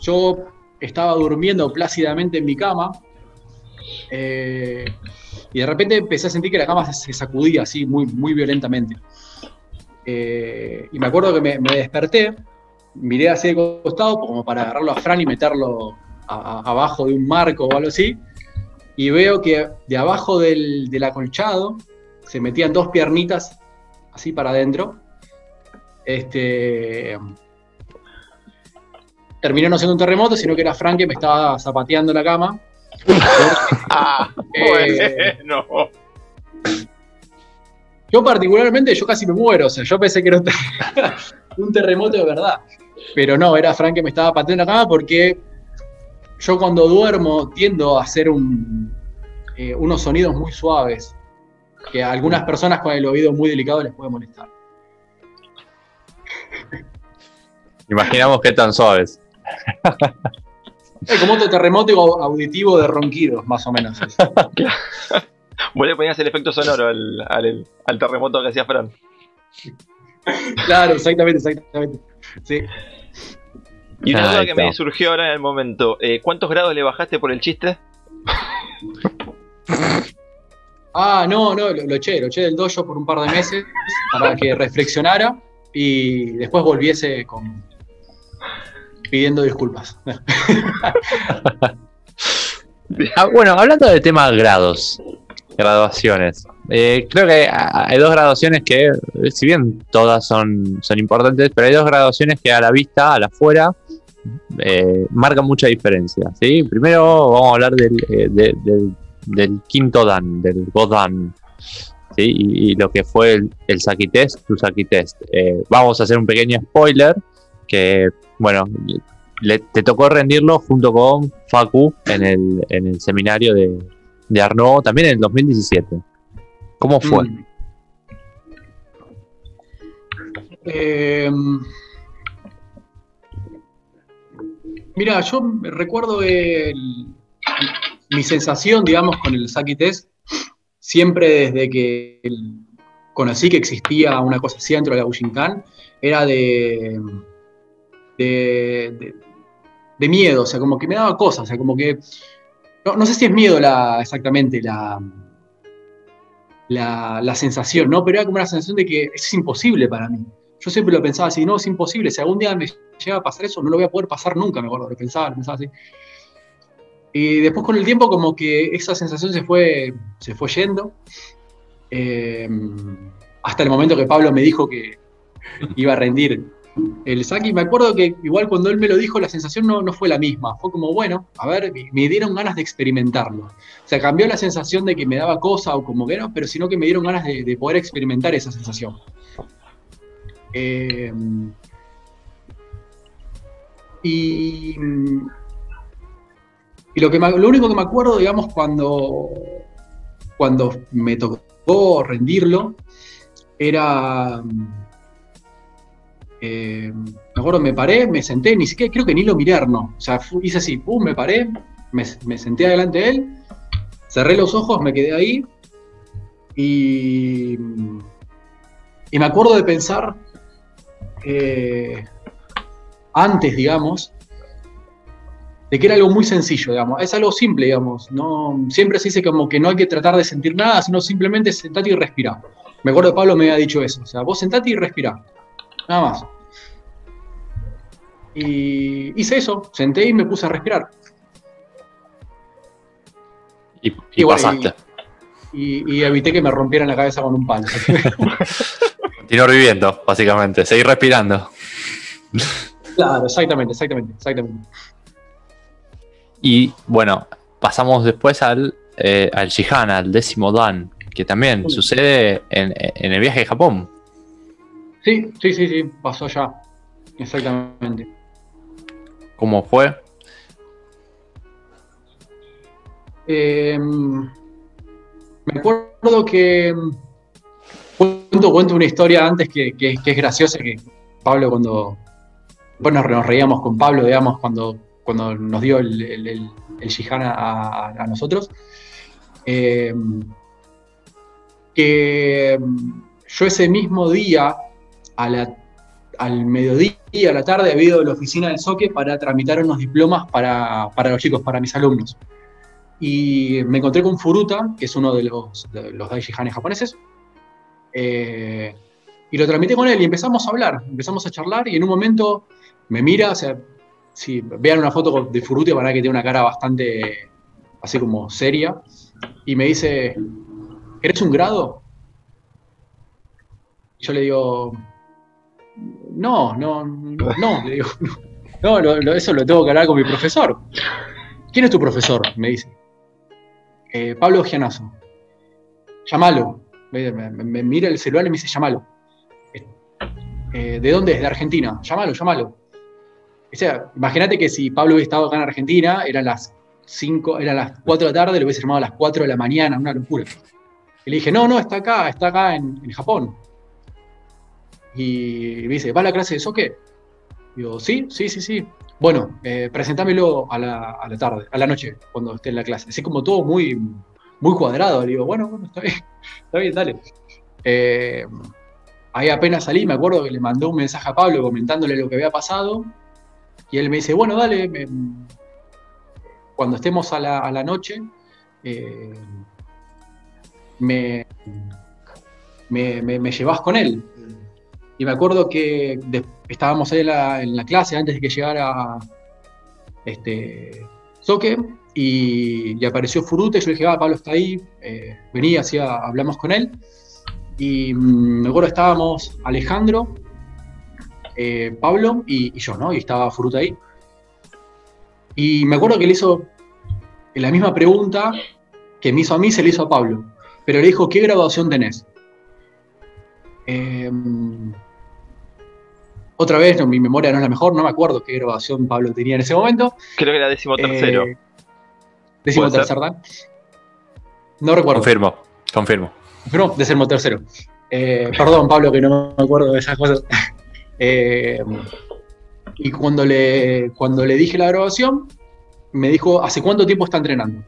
yo estaba durmiendo plácidamente en mi cama eh, y de repente empecé a sentir que la cama se sacudía así muy, muy violentamente. Eh, y me acuerdo que me, desperté, miré hacia el costado como para agarrarlo a Fran y meterlo abajo de un marco o algo así, y veo que de abajo del, del acolchado se metían dos piernitas así para adentro. Este, terminó no siendo un terremoto, sino que era Frank que me estaba zapateando la cama. (laughs) ah, eh, bueno. (laughs) Yo particularmente, yo casi me muero, o sea, yo pensé que era (laughs) un, terremoto de verdad. Pero no, era Frank que me estaba pateando la cama porque yo cuando duermo tiendo a hacer un, eh, unos sonidos muy suaves que a algunas personas con el oído muy delicado les puede molestar. Imaginamos qué tan suaves. Es como otro terremoto auditivo de ronquidos, más o menos. (laughs) Vos le ponías el efecto sonoro al, terremoto que hacía Fran. Claro, exactamente, exactamente. Sí. Y una duda que me surgió ahora en el momento, eh, ¿cuántos grados le bajaste por el chiste? (laughs) Ah, no, no, lo, eché, lo eché del dojo por un par de meses para que reflexionara y después volviese con pidiendo disculpas. (laughs) Ah, bueno, hablando del tema grados, graduaciones. Eh, creo que hay dos graduaciones que, si bien todas son, son importantes, pero hay dos graduaciones que a la vista, a la fuera, eh, marcan mucha diferencia. ¿sí? Primero vamos a hablar eh, del quinto Dan, del Godan. ¿sí? Y, lo que fue el, el Saki Test, tu Saki Test. Eh, vamos a hacer un pequeño spoiler que, bueno, le, te tocó rendirlo junto con Facu en el, en el seminario de, de Arnaud, también en el 2017. ¿Cómo fue? Mm. Em, mira, yo recuerdo el, mi sensación, digamos, con el Saki Test, siempre desde que conocí que existía una cosa así dentro de la Bushinkan, era de, de, de, miedo, o sea, como que me daba cosas, o sea, como que, no, sé si es miedo la, exactamente la, la, la, sensación, ¿no? Pero era como una sensación de que es imposible para mí. Yo siempre lo pensaba así, no, es imposible, si algún día me llega a pasar eso, no lo voy a poder pasar nunca, me acuerdo, lo pensaba, lo pensaba así. Y después con el tiempo como que esa sensación se fue, se fue yendo. Eh, hasta el momento que Pablo me dijo que iba a rendir el Saki. Me acuerdo que igual cuando él me lo dijo la sensación no, no fue la misma. Fue como, bueno, a ver, me dieron ganas de experimentarlo. O sea, cambió la sensación de que me daba cosa o como que era, pero sino que me dieron ganas de, poder experimentar esa sensación. Eh, y y lo, que lo único que me acuerdo, digamos, cuando, cuando me tocó rendirlo, era... Eh, me acuerdo, me paré, me senté, ni siquiera creo que ni lo miré, no. O sea, hice así, pum, me paré, me, senté delante de él, cerré los ojos, me quedé ahí y, y me acuerdo de pensar eh, antes, digamos, de que era algo muy sencillo, digamos, es algo simple, digamos, no, siempre se dice como que no hay que tratar de sentir nada, sino simplemente sentate y respirar. Me acuerdo que Pablo me había dicho eso, o sea, vos sentate y respirá, nada más. Y hice eso, senté y me puse a respirar. Y, pasaste. Y, evité que me rompieran la cabeza con un palo. (laughs) Continuar viviendo, básicamente, seguir respirando. Claro, exactamente, exactamente, exactamente. Y bueno, pasamos después al, eh, al Shihan, al décimo Dan, que también sucede en, el viaje de Japón. Sí, sí, sí, sí, pasó ya. Exactamente. ¿Cómo fue? Em, me acuerdo que cuento, cuento una historia antes que, es graciosa, que Pablo cuando, bueno, nos reíamos con Pablo, digamos, cuando, cuando nos dio el, el, a, nosotros, em, que yo ese mismo día, al mediodía, a la tarde, había ido a la oficina del SOCE para tramitar unos diplomas para, para los chicos, para mis alumnos. Y me encontré con Furuta, que es uno de los, de los japoneses, eh, y lo tramité con él y empezamos a hablar, empezamos a charlar y en un momento me mira, o sea, si vean una foto de Furuta van a ver que tiene una cara bastante así como seria, y me dice, ¿eres un grado? Y yo le digo, no, no, no, digo, (laughs) no, eso lo tengo que hablar con mi profesor. ¿Quién es tu profesor? Me dice. Eh, Pablo Gianazo, llámalo. Me, mira el celular y me dice, llámalo. Eh, ¿De dónde es? De Argentina. Llámalo, llámalo. O sea, imagínate que si Pablo hubiera estado acá en Argentina, eran las 5, eran las 4 de la tarde, lo hubiese llamado a las 4 de la mañana, una locura. Y le dije, no, no, está acá, está acá en, Japón. Y me dice, ¿va a la clase de soque? Digo, sí, sí, sí, sí. Bueno, eh, presentámelo a la, tarde, a la noche, cuando esté en la clase. Así como todo muy, muy cuadrado. Le digo, bueno, bueno, está bien, (laughs) está bien, dale. Eh, ahí apenas salí, me acuerdo que le mandó un mensaje a Pablo comentándole lo que había pasado. Y él me dice, bueno, dale, cuando estemos a la, noche, eh, me, me, me, llevas con él. Y me acuerdo que estábamos ahí en la, clase antes de que llegara este, Soque y, apareció Furute. Yo le dije, ah, Pablo está ahí, eh, hacía, hablamos con él. Y mm, me acuerdo estábamos Alejandro, eh, Pablo y, yo, ¿no? Y estaba Furute ahí. Y me acuerdo que le hizo la misma pregunta que me hizo a mí, se le hizo a Pablo. Pero le dijo, ¿qué graduación tenés? Eh, otra vez, mi memoria no es la mejor, no me acuerdo qué grabación Pablo tenía en ese momento. Creo que era décimo tercero. Eh, décimo tercero, ¿verdad? No recuerdo. Confirmo, confirmo. Confirmo, décimo tercero. Eh, perdón, Pablo, que no me acuerdo de esas cosas. Eh, y cuando le, cuando le dije la grabación, me dijo, ¿hace cuánto tiempo está entrenando?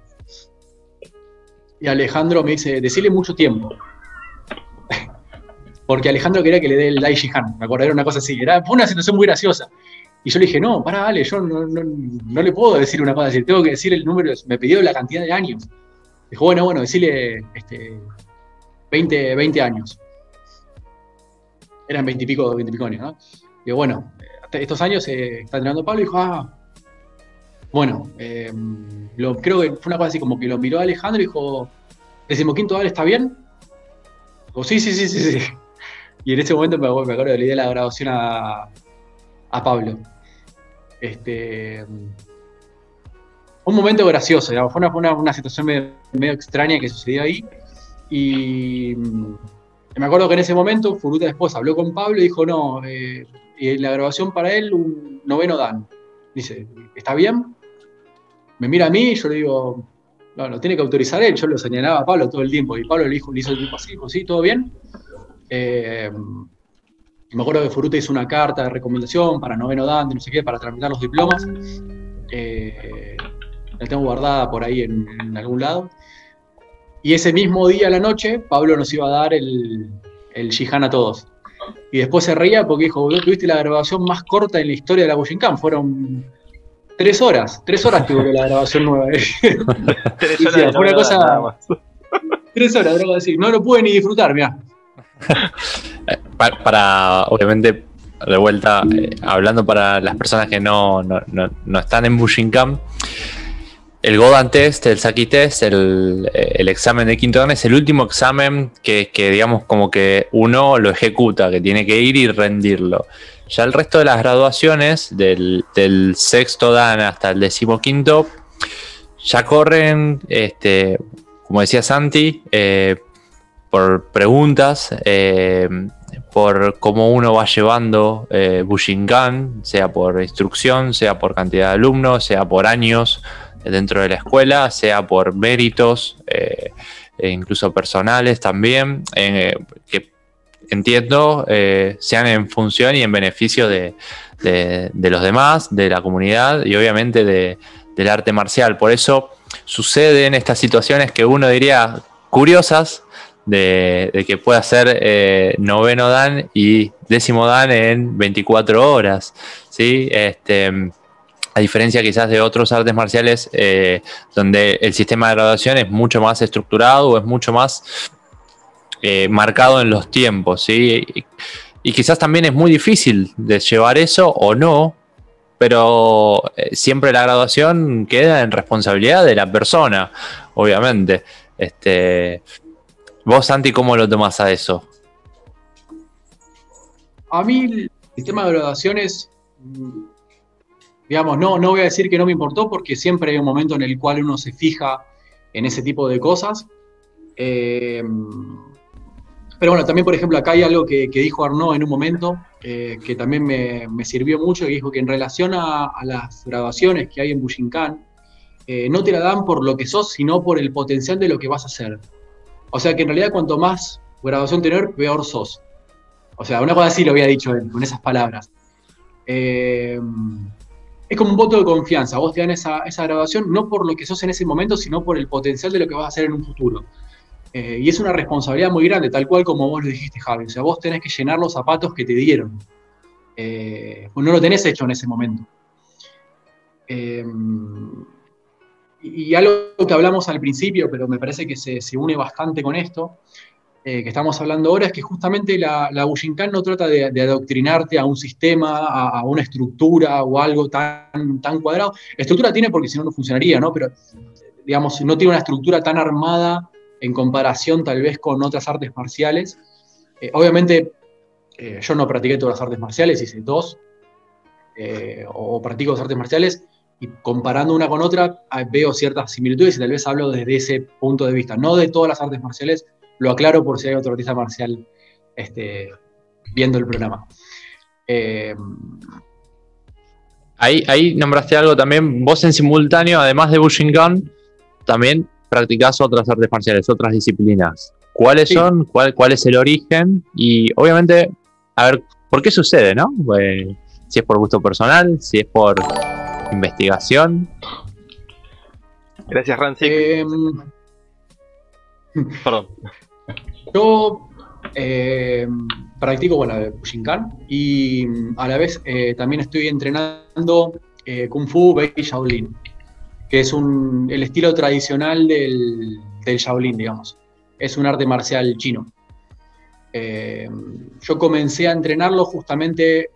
Y Alejandro me dice, decirle mucho tiempo (laughs) porque Alejandro quería que le dé el Dai Shihan, me acuerdo, era una cosa así, era, fue una situación muy graciosa. Y yo le dije, no, para, Ale, yo no, le puedo decir una cosa así, tengo que decir el número, me pidió la cantidad de años. Dijo, bueno, bueno, decirle este, 20, 20 años. Eran 20 y pico, 20 y pico años, ¿no? Digo, bueno, estos años eh, está entrenando Pablo y dijo, ah, bueno, eh, creo que fue una cosa así como que lo miró a Alejandro y dijo, decimoquinto Ale, ¿está bien? Dijo, sí, sí, sí, sí, sí. (laughs) Y en ese momento me, acuerdo de le di la grabación a, Pablo. Este, un momento gracioso, fue, una, situación medio, extraña que sucedió ahí. Y me acuerdo que en ese momento Furuta después habló con Pablo y dijo, no, eh, la grabación para él, un noveno dan. Dice, ¿está bien? Me mira a mí y yo le digo, no, lo tiene que autorizar él. Yo lo señalaba a Pablo todo el tiempo y Pablo le, dijo, le hizo el tipo así, dijo, sí, todo bien. Eh, me acuerdo que Furuta hizo una carta de recomendación para noveno Dante, no sé qué, para tramitar los diplomas. Eh, la tengo guardada por ahí en, algún lado. Y ese mismo día a la noche, Pablo nos iba a dar el, el Shihan a todos. Y después se reía porque dijo, tuviste la grabación más corta en la historia de la Bushinkan. Fueron tres horas, tres horas tuvo la grabación nueva. (laughs) (laughs) tres horas. fue una cosa... Tres horas, decir. No lo pude ni disfrutar, mira. (laughs) para, obviamente, de vuelta, eh, hablando para las personas que no, no, están en Bushinkan, el Godan Test, el Saki Test, el, examen de quinto dan es el último examen que, digamos, como que uno lo ejecuta, que tiene que ir y rendirlo. Ya el resto de las graduaciones, del, sexto dan hasta el decimoquinto, ya corren, este, como decía Santi, eh, por preguntas, eh, por cómo uno va llevando eh, Bushinkan, sea por instrucción, sea por cantidad de alumnos, sea por años dentro de la escuela, sea por méritos, eh, e incluso personales también, eh, que entiendo sean en función y en beneficio de, los demás, de la comunidad y obviamente del arte marcial. Por eso suceden estas situaciones que uno diría curiosas, de, que pueda ser eh, noveno dan y décimo dan en 24 horas. ¿sí? Este, diferencia quizás de otros artes marciales eh, donde el sistema de graduación es mucho más estructurado o es mucho más eh, marcado en los tiempos. ¿sí? Y, quizás también es muy difícil de llevar eso o no, pero siempre la graduación queda en responsabilidad de la persona, obviamente. Este, Vos, Santi, ¿cómo lo tomás a eso? A mí el sistema de graduaciones, mm, digamos, no, no voy a decir que no me importó porque siempre hay un momento en el cual uno se fija en ese tipo de cosas. Eh, pero bueno, también, por ejemplo, acá hay algo que, dijo Arnaud en un momento, eh, que también me, sirvió mucho, que dijo que en relación a, las graduaciones que hay en Bushinkan, eh, no te la dan por lo que sos, sino por el potencial de lo que vas a hacer. O sea que en realidad cuanto más graduación tener, peor sos. O sea, una cosa así lo había dicho él, con esas palabras. Eh, es como un voto de confianza. Vos te dan esa, esa, graduación no por lo que sos en ese momento, sino por el potencial de lo que vas a hacer en un futuro. Eh, y es una responsabilidad muy grande, tal cual como vos lo dijiste, Javi. O sea, vos tenés que llenar los zapatos que te dieron. Eh, pues no lo tenés hecho en ese momento. Eh, y algo que hablamos al principio, pero me parece que se, une bastante con esto, eh, que estamos hablando ahora, es que justamente la, la Bushinkan no trata de, adoctrinarte a un sistema, a, una estructura o algo tan, tan cuadrado. estructura tiene porque si no, no funcionaría, ¿no? Pero, digamos, no tiene una estructura tan armada en comparación tal vez con otras artes marciales. Eh, obviamente, eh, yo no practiqué todas las artes marciales, hice dos, o practico las artes marciales, y comparando una con otra ah, veo ciertas similitudes y tal vez hablo desde ese punto de vista, no de todas las artes marciales, lo aclaro por si hay otro artista marcial este, viendo el programa. Eh, ahí, ahí nombraste algo también, vos en simultáneo, además de Bushinkan, también practicás otras artes marciales, otras disciplinas. ¿Cuáles son? Cuál, ¿Cuál es el origen? Y obviamente, a ver, ¿por qué sucede, no? Pues, si es por gusto personal, si es por investigación. Gracias, Rancy. Em, Perdón. Yo em, practico bueno, Bushinkan y a la vez eh, también estoy entrenando eh, Kung Fu Bei Shaolin, que es el estilo tradicional del, Shaolin, digamos. Es un arte marcial chino. Yo comencé a entrenarlo justamente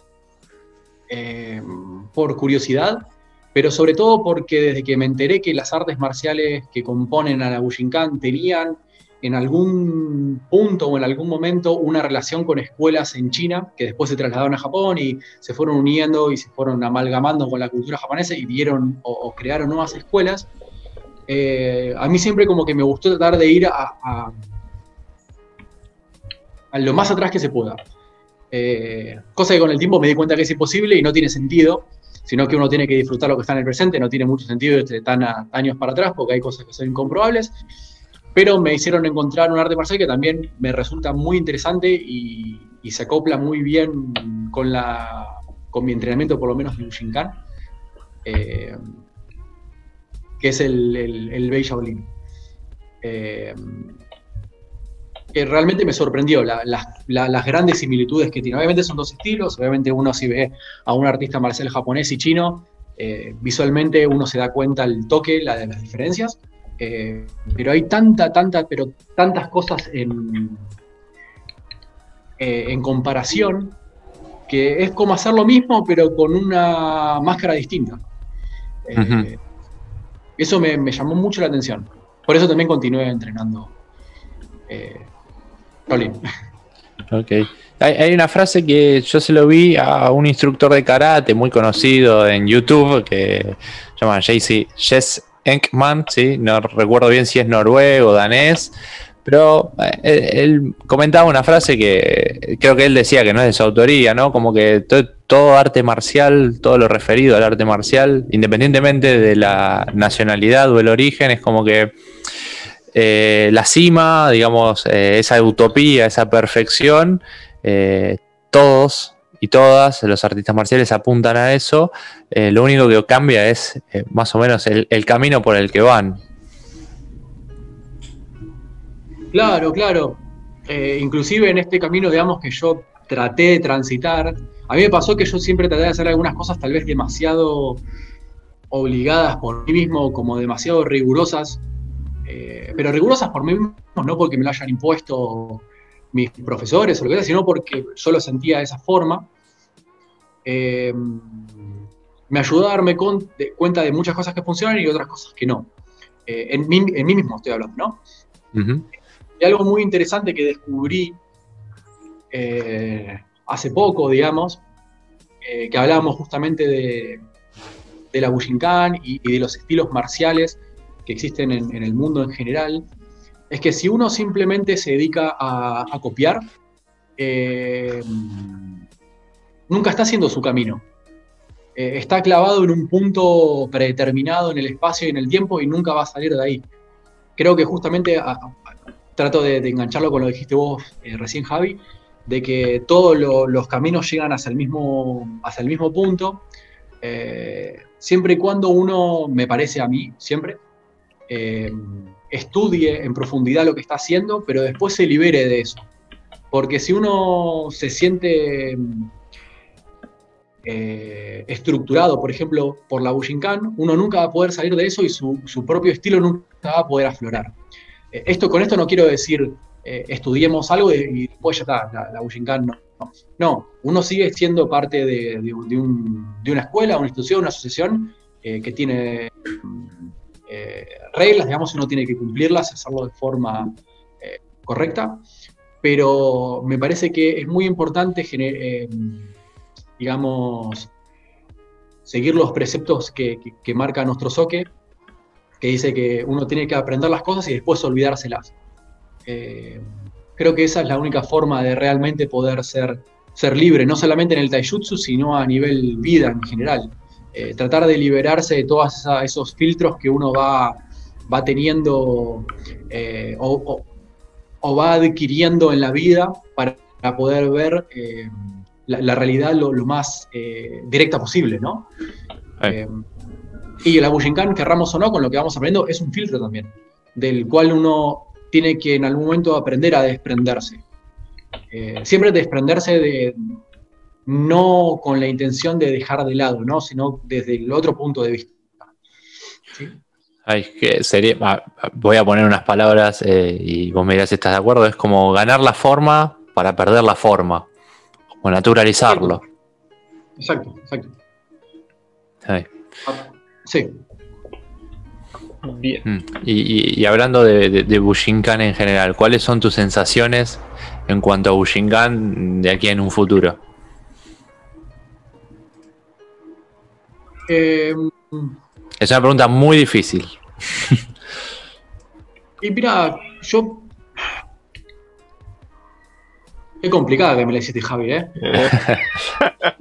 por curiosidad pero sobre todo porque desde que me enteré que las artes marciales que componen a la Bushinkan tenían en algún punto o en algún momento una relación con escuelas en China, que después se trasladaron a Japón y se fueron uniendo y se fueron amalgamando con la cultura japonesa y dieron o, crearon nuevas escuelas, eh, a mí siempre como que me gustó tratar de ir a, lo más atrás que se pueda. Eh, cosa que con el tiempo me di cuenta que es imposible y no tiene sentido, sino que uno tiene que disfrutar lo que está en el presente, no tiene mucho sentido estar tan años para atrás porque hay cosas que son incomprobables, pero me hicieron encontrar un arte marcial que también me resulta muy interesante y, se acopla muy bien con, la, con mi entrenamiento, por lo menos de Ushinkan, eh, que es el, el, el Bei Shaolin. Eh, que realmente me sorprendió las grandes similitudes que tiene. Obviamente son dos estilos, obviamente uno si ve a un artista marcial japonés y chino, eh, visualmente uno se da cuenta el toque, la de las diferencias, eh, pero hay tanta, tanta, pero tantas cosas en, eh, en comparación que es como hacer lo mismo, pero con una máscara distinta. Eh, eso me, llamó mucho la atención. Por eso también continué entrenando. Eh, ok. Hay, una frase que yo se lo vi a un instructor de karate muy conocido en YouTube que se llama JC Jess Enkman, ¿sí? no recuerdo bien si es noruego o danés, pero eh, él, comentaba una frase que creo que él decía que no es de su autoría, ¿no? Como que todo, arte marcial, todo lo referido al arte marcial, independientemente de la nacionalidad o el origen, es como que eh, la cima, digamos, eh, esa utopía, esa perfección, todos y todas los artistas marciales apuntan a eso. lo único que cambia es más o menos el camino por el que van. Claro, claro. Eh, inclusive en este camino, digamos, que yo traté de transitar, a mí me pasó que yo siempre traté de hacer algunas cosas tal vez demasiado obligadas por mí mismo, como demasiado rigurosas, eh, pero rigurosas por mí mismo, no porque me lo hayan impuesto mis profesores o lo que sea, sino porque yo lo sentía de esa forma. Eh, me ayudó a darme cuenta de muchas cosas que funcionan y otras cosas que no. en, mí, mismo estoy hablando, ¿no? Y algo muy interesante que descubrí eh, hace poco, digamos, eh, que hablábamos justamente de, la Bujinkan y, y, de los estilos marciales que existen en, el mundo en general, es que si uno simplemente se dedica a, copiar, eh, nunca está haciendo su camino. está clavado en un punto predeterminado en el espacio y en el tiempo y nunca va a salir de ahí. Creo que justamente trato de, engancharlo con lo que dijiste vos eh, recién, Javi, de que todos los caminos llegan hacia el mismo, hacia el mismo punto, eh, siempre y cuando uno, me parece a mí, siempre, eh, estudie en profundidad lo que está haciendo, pero después se libere de eso. Porque si uno se siente estructurado, por ejemplo, por la Bujinkan, uno nunca va a poder salir de eso y su, su propio estilo nunca va a poder aflorar. Eh, esto, con esto no quiero decir eh, estudiemos algo y, después ya está, la, la no, no. uno sigue siendo parte de, una escuela, una institución, una asociación eh, que tiene reglas, digamos, uno tiene que cumplirlas, hacerlo de forma correcta, pero me parece que es muy importante, digamos, seguir los preceptos que, marca nuestro soque, que dice que uno tiene que aprender las cosas y después olvidárselas. Eh, creo que esa es la única forma de realmente poder ser, ser libre, no solamente en el taijutsu, sino a nivel vida en general. Eh, tratar de liberarse de todos esos filtros que uno va, va teniendo eh, o, va adquiriendo en la vida para, poder ver la, realidad lo, más directa posible, ¿no? Y la Bushinkan, querramos o no, con lo que vamos aprendiendo, es un filtro también, del cual uno tiene que en algún momento aprender a desprenderse. Eh, siempre desprenderse de, no con la intención de dejar de lado, ¿no? sino desde el otro punto de vista. Ay, que sería, voy a poner unas palabras eh, y vos me dirás si estás de acuerdo, es como ganar la forma para perder la forma, o naturalizarlo. Exacto, exacto. Ah, Sí. Bien. Mm. Y, hablando de, Bushinkan en general, ¿cuáles son tus sensaciones en cuanto a Bushinkan de aquí en un futuro? Em, es una pregunta muy difícil. y mira, yo Qué complicada que me la hiciste, Javi, ¿eh?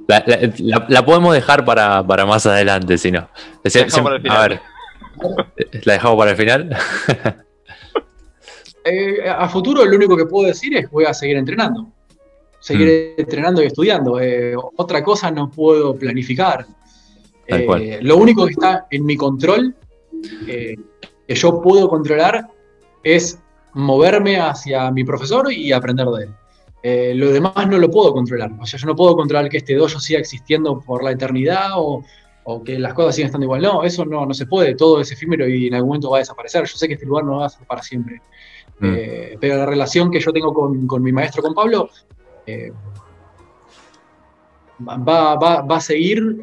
(laughs) la, podemos dejar para, más adelante, si no. A ver, ¿la dejamos para el final? (laughs) Eh, a futuro lo único que puedo decir es que voy a seguir entrenando. Seguir mm. entrenando y estudiando. Eh, otra cosa no puedo planificar. lo único que está en mi control, que yo puedo controlar, es moverme hacia mi profesor y aprender de él. Eh, lo demás no lo puedo controlar. O sea, yo no puedo controlar que este dojo siga existiendo por la eternidad o, que las cosas sigan estando igual. No, eso no, no se puede. Todo es efímero y en algún momento va a desaparecer. Yo sé que este lugar no va a ser para siempre. Mm. Eh, pero la relación que yo tengo con, mi maestro, con Pablo, eh, va, va, a seguir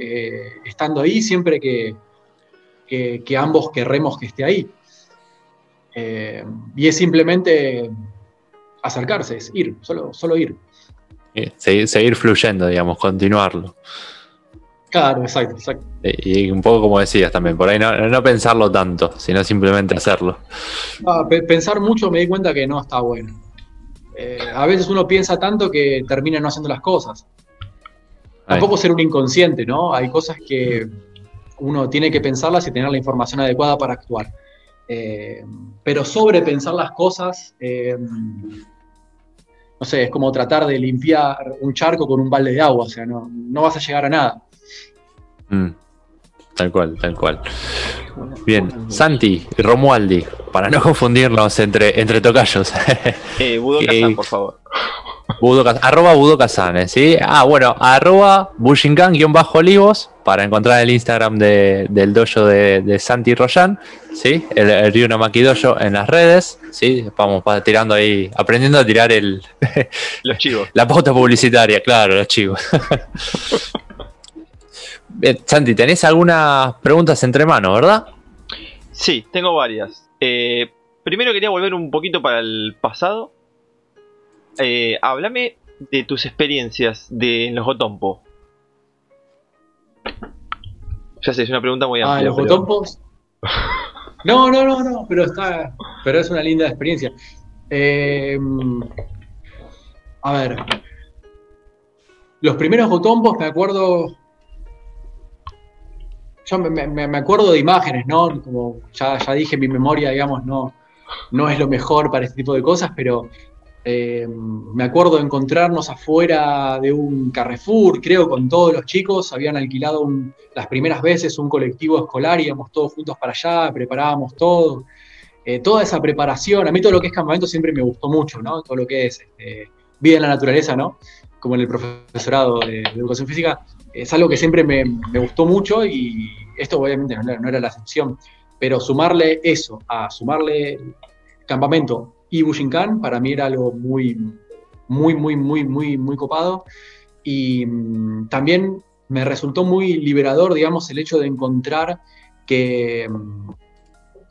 estando ahí siempre que, que, ambos querremos que esté ahí. Y es simplemente acercarse, es ir, solo, solo ir. Seguir, seguir fluyendo, digamos, continuarlo. Claro, exacto, exacto. Y, un poco como decías también, por ahí no, pensarlo tanto, sino simplemente hacerlo. Pensar mucho me di cuenta que no está bueno. Eh, a veces uno piensa tanto que termina no haciendo las cosas. Tampoco ser un inconsciente, ¿no? Hay cosas que uno tiene que pensarlas y tener la información adecuada para actuar. Eh, pero sobrepensar las cosas, eh, no sé, es como tratar de limpiar un charco con un balde de agua, o sea, no, no vas a llegar a nada. Mm. tal cual, tal cual. Bien, Santi y Romualdi, para no (laughs) confundirnos entre, entre tocayos. Eh, Budo Kazan, (laughs) por favor. Budo, arroba Budo ¿sí? Ah, bueno, arroba Bushinkan-olivos para encontrar el Instagram del dojo de, Santi Royan, ¿sí? El, el Ryuna Dojo en las redes, ¿sí? Vamos tirando ahí, aprendiendo a tirar el... (laughs) los chivos. La pauta publicitaria, claro, los chivos. (laughs) Santi, tenés algunas preguntas entre manos, ¿verdad? Sí, tengo varias. Eh, primero quería volver un poquito para el pasado. Eh, háblame de tus experiencias de, en los Gotompo. Ya sé, es una pregunta muy amplia. Ah, los Gotompos. (laughs) No, no, no, no, pero está. Pero es una linda experiencia. Eh, a ver. Los primeros Gotompos me acuerdo yo me, acuerdo de imágenes, ¿no? Como ya, ya, dije, mi memoria, digamos, no, no es lo mejor para este tipo de cosas, pero eh, me acuerdo de encontrarnos afuera de un Carrefour, creo, con todos los chicos, habían alquilado las primeras veces un colectivo escolar, íbamos todos juntos para allá, preparábamos todo. Eh, toda esa preparación, a mí todo lo que es campamento siempre me gustó mucho, ¿no? Todo lo que es este, vida en la naturaleza, ¿no? Como en el profesorado de, educación física, es algo que siempre me, me gustó mucho y esto obviamente no era, la excepción, pero sumarle eso, a sumarle campamento y Bushinkan, para mí era algo muy, muy, muy, muy, muy, muy copado. Y mm, también me resultó muy liberador, digamos, el hecho de encontrar que mm,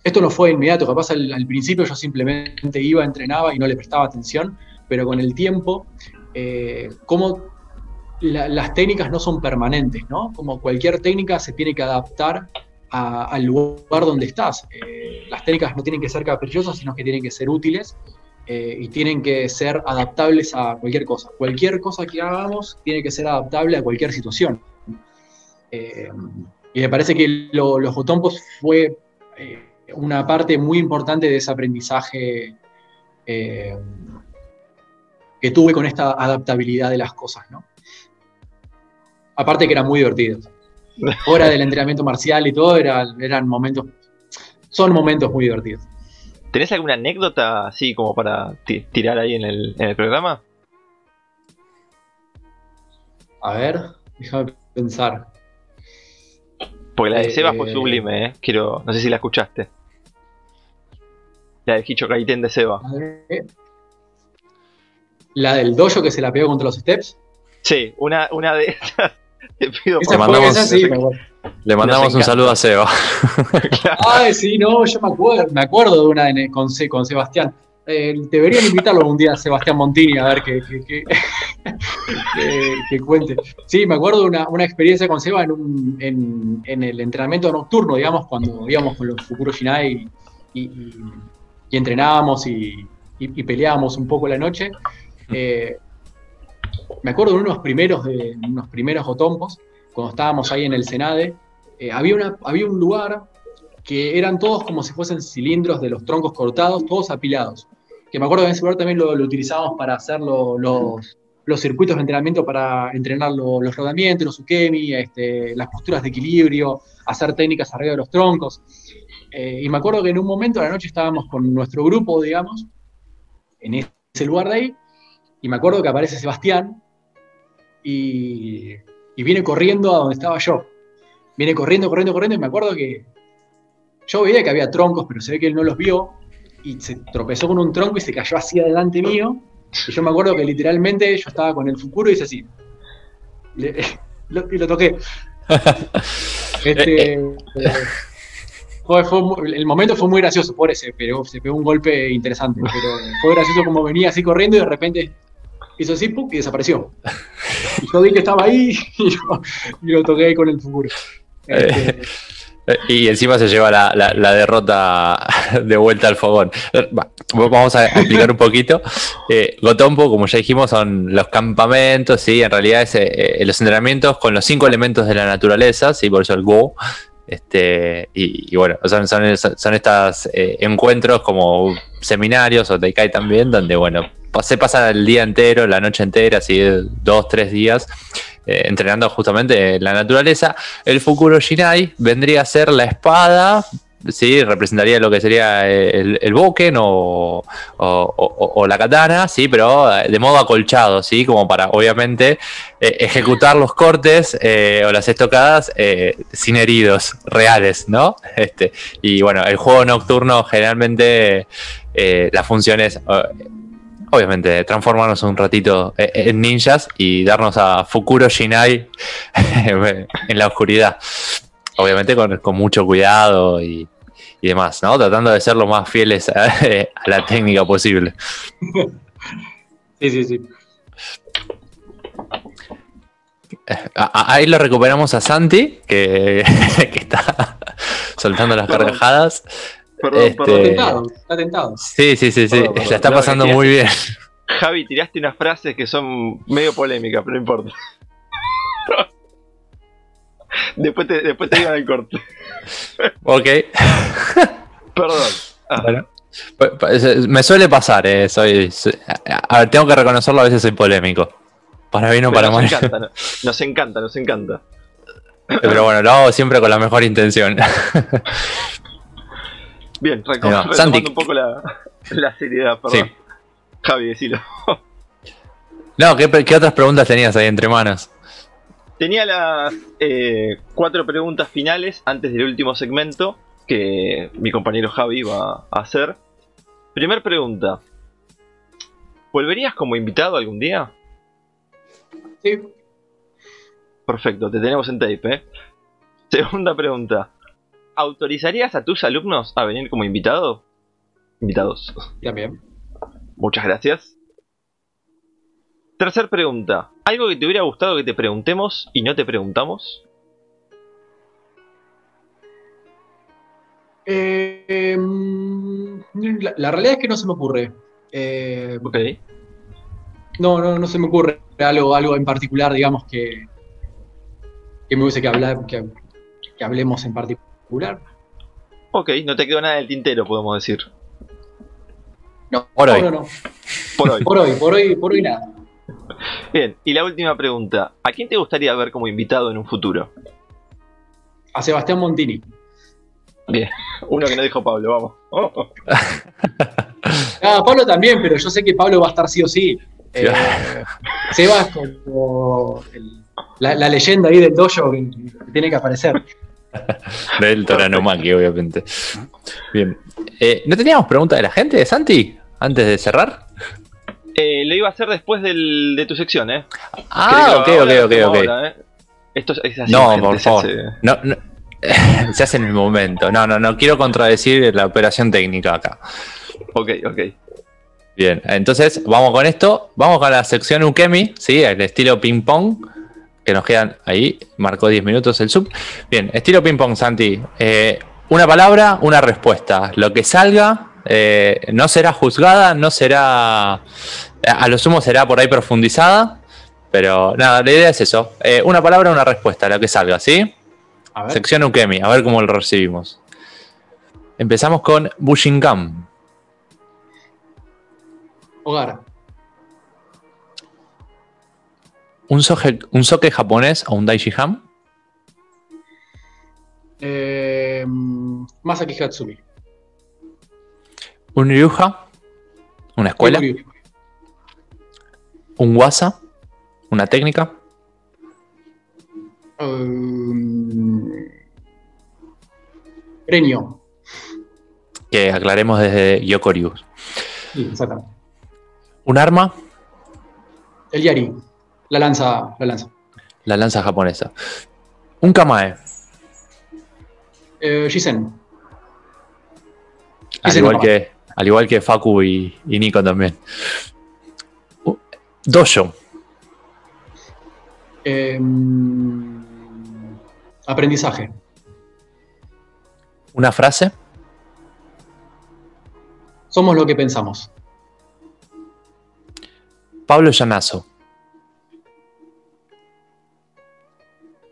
esto no fue inmediato, capaz al, al, principio yo simplemente iba, entrenaba y no le prestaba atención, pero con el tiempo, eh, cómo las técnicas no son permanentes, ¿no? Como cualquier técnica se tiene que adaptar al lugar donde estás. Eh, las técnicas no tienen que ser caprichosas, sino que tienen que ser útiles eh, y tienen que ser adaptables a cualquier cosa. Cualquier cosa que hagamos tiene que ser adaptable a cualquier situación. Eh, y me parece que los botompos fue una parte muy importante de ese aprendizaje que tuve con esta adaptabilidad de las cosas, ¿no? Aparte que eran muy divertidos. Hora del entrenamiento marcial y todo eran momentos, son momentos muy divertidos. ¿Tenés alguna anécdota así como para tirar ahí en el, programa? A ver, déjame pensar. Porque la de Seba fue eh, sublime, ¿eh? Quiero, no sé si la escuchaste. La del Hicho Kaiten de Seba. La del dojo que se la pegó contra los steps. Sí, una, una de esas le mandamos, un saludo a Seba. (laughs) Ay, sí, no, yo me acuerdo, me acuerdo de una con, con Sebastián. Eh, deberían invitarlo algún día a Sebastián Montini a ver qué (laughs) que, cuente. Sí, me acuerdo de una, una experiencia con Seba en, un, en, en, el entrenamiento nocturno, digamos, cuando íbamos con los Fukuro Shinai y, y, y entrenábamos y, peleábamos un poco la noche. Eh, me acuerdo de unos primeros, de, unos primeros otompos, cuando estábamos ahí en el Senade, eh, había, una, había un lugar que eran todos como si fuesen cilindros de los troncos cortados, todos apilados. Que me acuerdo que en ese lugar también lo, utilizábamos para hacer los, los, circuitos de entrenamiento, para entrenar los rodamientos, los ukemi, este, las posturas de equilibrio, hacer técnicas arriba de los troncos. Eh, y me acuerdo que en un momento de la noche estábamos con nuestro grupo, digamos, en ese lugar de ahí, y me acuerdo que aparece Sebastián y, viene corriendo a donde estaba yo. Viene corriendo, corriendo, corriendo y me acuerdo que yo veía que había troncos, pero se ve que él no los vio y se tropezó con un tronco y se cayó así adelante mío. Y yo me acuerdo que literalmente yo estaba con el Fukuro y hice así. (laughs) y lo toqué. (laughs) Este, eh, el momento fue muy gracioso, por ese, pero se pegó un golpe interesante. Pero fue gracioso como venía así corriendo y de repente hizo así y desapareció. Y yo vi que estaba ahí (laughs) y, lo toqué con el futuro. Este, y encima se lleva la, derrota de vuelta al fogón. Vamos a explicar un poquito. Eh, Gotompo, como ya dijimos, son los campamentos, ¿sí? En realidad es eh, los entrenamientos con los cinco elementos de la naturaleza, ¿sí? Por eso el Go. Este, y, bueno, son, son, estos eh, encuentros como seminarios o Teikai también, donde bueno, se pasa el día entero, la noche entera, así dos, tres días, eh, entrenando justamente en la naturaleza. El Fukuro Shinai vendría a ser la espada, ¿sí? representaría lo que sería el, el boken o, la katana, ¿sí? pero de modo acolchado, ¿sí? como para obviamente eh, ejecutar los cortes eh, o las estocadas sin heridos reales. ¿no? (laughs) Este, y bueno, el juego nocturno generalmente la función es obviamente, transformarnos un ratito eh, en ninjas y darnos a Fukuro Shinai (laughs) en la oscuridad. Obviamente con, mucho cuidado y, demás, ¿no? Tratando de ser lo más fieles a, (laughs) la técnica posible. Sí, sí, sí. Ahí lo recuperamos a Santi, que, (laughs) está soltando las carcajadas. Perdón, este... perdón, tentado, está tentado. Sí, sí, sí, sí. la está pasando muy bien. Javi, tiraste unas frases que son medio polémicas, pero no importa. (laughs) después te, después te digan el corte. ok. (laughs) Perdón. Ah. Bueno. Me suele pasar, eh, soy, a ver, tengo que reconocerlo, a veces soy polémico. Para bien o para mal. Nos encanta, (laughs) nos encanta, nos encanta. Pero bueno, lo hago siempre con la mejor intención. (laughs) Bien, retomando un poco la, seriedad, perdón. Sí. Javi, decilo. no, ¿qué, otras preguntas tenías ahí entre manos? Tenía las eh, cuatro preguntas finales antes del último segmento que mi compañero Javi iba a hacer. Primer pregunta. ¿Volverías como invitado algún día? Sí. Perfecto, te tenemos en tape, ¿eh? Segunda pregunta. ¿Autorizarías a tus alumnos a venir como invitado? Invitados. También. Muchas gracias. Tercer pregunta. ¿Algo que te hubiera gustado que te preguntemos y no te preguntamos? Eh, mm, la, realidad es que no se me ocurre. Eh, ok. No, no, no se me ocurre algo, algo en particular, digamos, que, que me hubiese que hablar, que hablemos en particular. Ok, no te quedó nada del tintero, podemos decir. No, por hoy. No, Por hoy. por hoy, por hoy, por hoy nada. Bien, y la última pregunta. ¿A quién te gustaría ver como invitado en un futuro? A Sebastián Montini. Bien, uno que no dijo Pablo, vamos. (laughs) Ah, Pablo también, pero yo sé que Pablo va a estar sí o sí. Eh, Sebas como la, leyenda ahí del dojo que tiene que aparecer. (laughs) Del Toranomaki, obviamente. Bien. Eh, ¿No teníamos preguntas de la gente, Santi? Antes de cerrar. Eh, lo iba a hacer después de tu sección, ¿eh? Ah, ok, ok, ok, ok. ¿eh? Esto es así, no, por favor. Se hace... No, no. (laughs) se hace en el momento. No, no, no quiero contradecir la operación técnica acá. Ok, ok. Bien, entonces vamos con esto. Vamos con la sección Ukemi, ¿sí? El estilo ping-pong que nos quedan ahí. Marcó 10 minutos el sub. Bien, estilo ping-pong, Santi. Eh, una palabra, una respuesta. Lo que salga eh, no será juzgada, no será. A lo sumo será por ahí profundizada. Pero nada, la idea es eso. Eh, una palabra, una respuesta, lo que salga, ¿sí? Sección Ukemi, a ver cómo lo recibimos. Empezamos con Bushinkan. Hogar. ¿Un soke, un soke japonés o un Daishi Ham? Eh, Masaki Hatsumi. ¿Un Ryuha? ¿Una escuela? ¿Un Wasa? ¿Una técnica? Um. Que aclaremos desde Yokoryu. Sí, exactamente. ¿Un arma? El Yari. La lanza, la lanza. la lanza japonesa. Un Kamae. Eh, Shisen. Al Shisen igual, que, al igual que Facu y, y Nico también. Dojo. Eh, aprendizaje. Una frase. Somos lo que pensamos. Pablo Llanazo.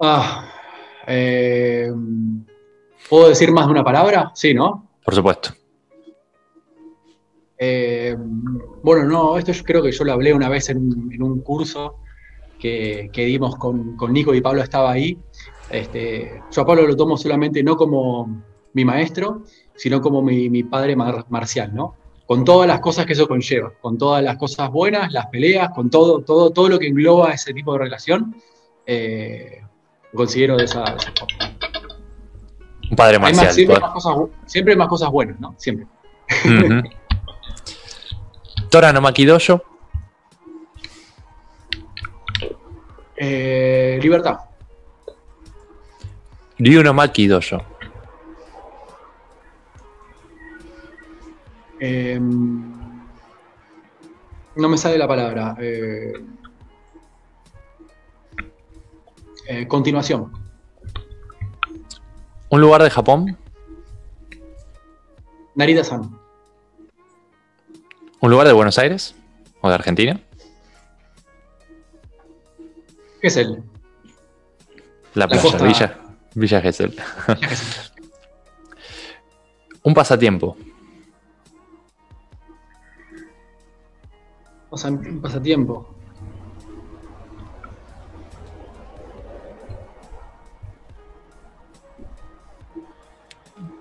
Ah, eh, ¿Puedo decir más de una palabra? Sí, ¿no? Por supuesto. Eh, bueno, no, esto yo creo que yo lo hablé una vez en un, en un curso que, que dimos con, con Nico y Pablo estaba ahí. Este, yo a Pablo lo tomo solamente no como mi maestro, sino como mi, mi padre mar- marcial, ¿no? Con todas las cosas que eso conlleva, con todas las cosas buenas, las peleas, con todo, todo, todo lo que engloba ese tipo de relación, eh, lo considero de esa, de esa forma. Un padre Hay más- marcial. siempre, hay más cosas, siempre hay más cosas buenas, ¿no? Siempre. (laughs) Tora no Maki Dojo. Eh, libertad. Ryu no Maki Dojo. Eh, no me sale la palabra. eh, eh, continuación. Un lugar de Japón. Narita-san. Un lugar de Buenos Aires. O de Argentina. ¿Qué es él? La La playa. Villa, Villa Gesell. Un pasatiempo. Pasa- Un pasatiempo.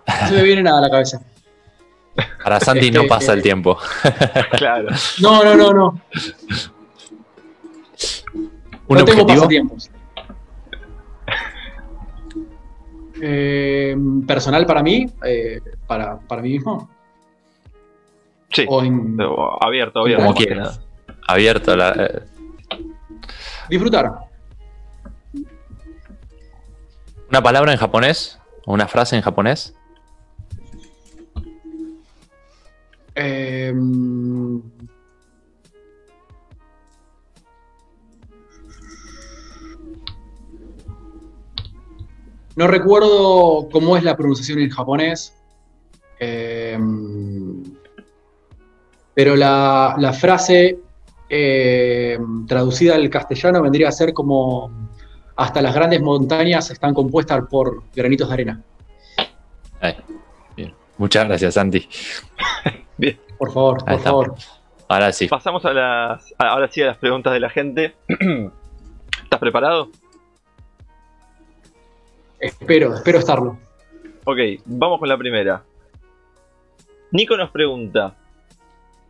No se me viene nada a la cabeza. Para Santi no (laughs) pasa eh, el tiempo. (laughs) Claro. No, no, no, no. Un no tengo objetivo. pasatiempos. Eh, personal para mí, eh, para, para mí mismo. Sí. O en O Abierto, abierto. Como quieras. Abierto. la- eh, disfrutar. una palabra en japonés. O una frase en japonés. Eh, no recuerdo cómo es la pronunciación en japonés, eh, pero la, la frase eh, traducida al castellano vendría a ser como hasta las grandes montañas están compuestas por granitos de arena. Bien. Muchas gracias, Santi. (laughs) Por favor, Ahí por está. favor. Ahora sí. Pasamos a las. Ahora sí a las preguntas de la gente. (clears throat) ¿Estás preparado? Espero, espero estarlo. Ok, vamos con la primera. Nico nos pregunta: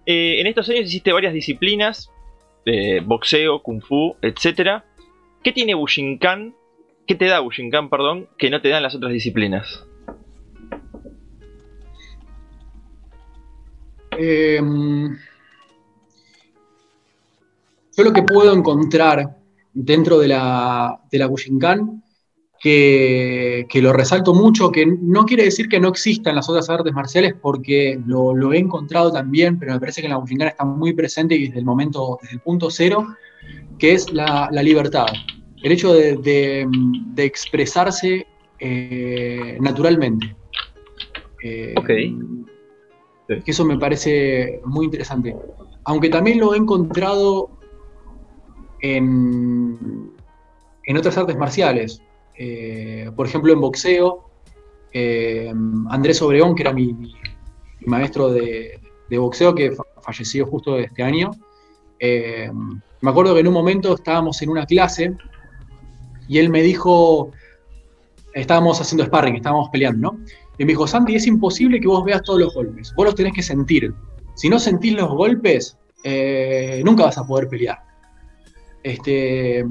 eh, En estos años hiciste varias disciplinas: eh, boxeo, kung fu, etc. ¿Qué tiene Bushinkan? ¿Qué te da Bushinkan, perdón, que no te dan las otras disciplinas? Eh, yo lo que puedo encontrar dentro de la, de la que, que lo resalto mucho, que no quiere decir que no existan las otras artes marciales, porque lo, lo he encontrado también, pero me parece que en la Bushinkan está muy presente y desde el momento, desde el punto cero, que es la, la libertad. El hecho de, de- de expresarse eh, naturalmente. Eh, Ok. Que eso me parece muy interesante. Aunque también lo he encontrado en, en otras artes marciales. Eh, por ejemplo, en boxeo, eh, Andrés Obregón, que era mi, maestro de, de boxeo, que fa- falleció justo este año, eh, me acuerdo que en un momento estábamos en una clase y él me dijo, estábamos haciendo sparring, estábamos peleando, ¿no? Y me dijo, Santi, es imposible que vos veas todos los golpes. Vos los tenés que sentir. Si no sentís los golpes, eh, nunca vas a poder pelear. Este,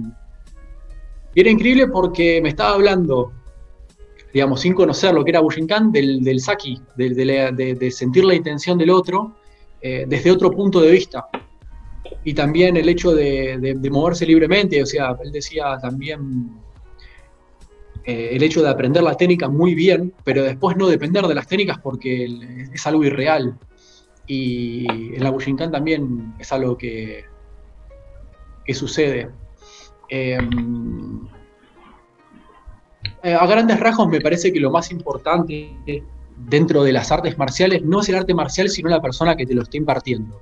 y era increíble porque me estaba hablando, digamos, sin conocer lo que era Bushinkan, del, del Saki, del- de, de- de sentir la intención del otro eh, desde otro punto de vista. y también el hecho de, moverse libremente, o sea, él decía también eh, el hecho de aprender la técnica muy bien, pero después no depender de las técnicas porque es algo irreal. Y en la Bushinkan también es algo que, que sucede. Em, eh, a grandes rasgos me parece que lo más importante dentro de las artes marciales no es el arte marcial, sino la persona que te lo está impartiendo.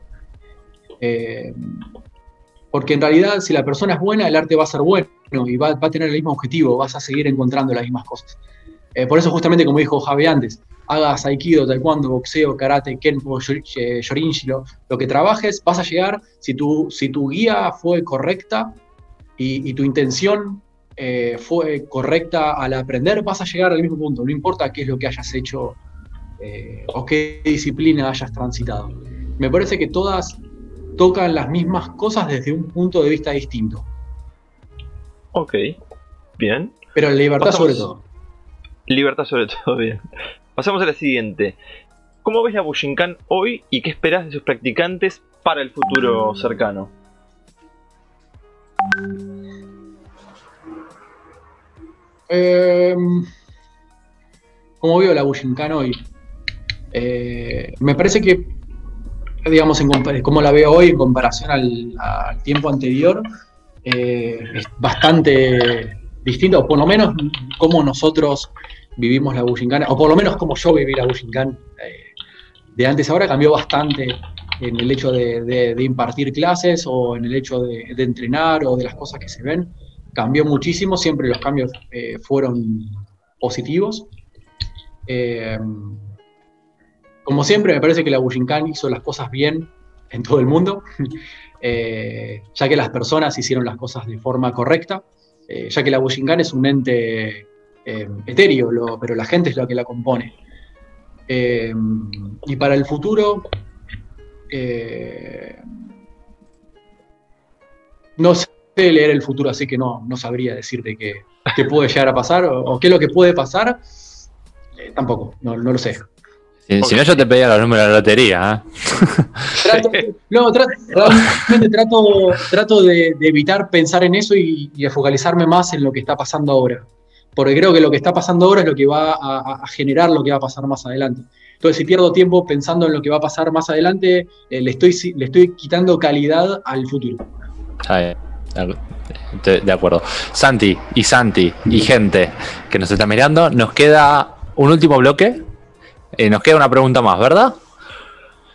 Eh, porque en realidad, si la persona es buena, el arte va a ser bueno y va, a tener el mismo objetivo, vas a seguir encontrando las mismas cosas. Eh, por eso, justamente, como dijo Javi antes, hagas aikido, taekwondo, boxeo, karate, kenpo, shorinji, lo, lo, que trabajes, vas a llegar, si tu, si tu guía fue correcta y, tu intención eh, fue correcta al aprender, vas a llegar al mismo punto, no importa qué es lo que hayas hecho o qué disciplina hayas transitado. Me parece que todas tocan las mismas cosas desde un punto de vista distinto. Ok, bien. Pero libertad sobre todo. Libertad sobre todo, (laughs) bien. Pasamos a la siguiente. ¿Cómo ves la Bushinkan hoy y qué esperas de sus practicantes para el futuro cercano? Em, ¿Cómo veo la Bushinkan hoy? Eh, me parece que digamos, en como la veo hoy en comparación al, tiempo anterior, eh, es bastante distinto, por lo menos como nosotros vivimos la Bushinkan, o por lo menos como yo viví la Bushinkan eh, de antes ahora, cambió bastante en el hecho de, impartir clases o en el hecho de, entrenar o de las cosas que se ven. Cambió muchísimo, siempre los cambios eh, fueron positivos. Como siempre, me parece que la Bushinkan hizo las cosas bien en todo el mundo, (laughs) eh, ya que las personas hicieron las cosas de forma correcta, eh, ya que la Bushinkan es un ente eh, etéreo, pero la gente es la que la compone. y para el futuro, no sé leer el futuro, así que no, no sabría decirte qué, puede llegar a pasar o, qué es lo que puede pasar. tampoco, no lo sé. Si, no, yo te pedía los números de la lotería. ¿eh? (laughs) no, realmente trato, trato de, evitar pensar en eso y, y, focalizarme más en lo que está pasando ahora. Porque creo que lo que está pasando ahora es lo que va a, generar lo que va a pasar más adelante. Entonces, si pierdo tiempo pensando en lo que va a pasar más adelante, eh, le, estoy, le estoy quitando calidad al futuro. de acuerdo. Santi y Santi y gente que nos está mirando, nos queda un último bloque eh, nos queda una pregunta más, ¿verdad?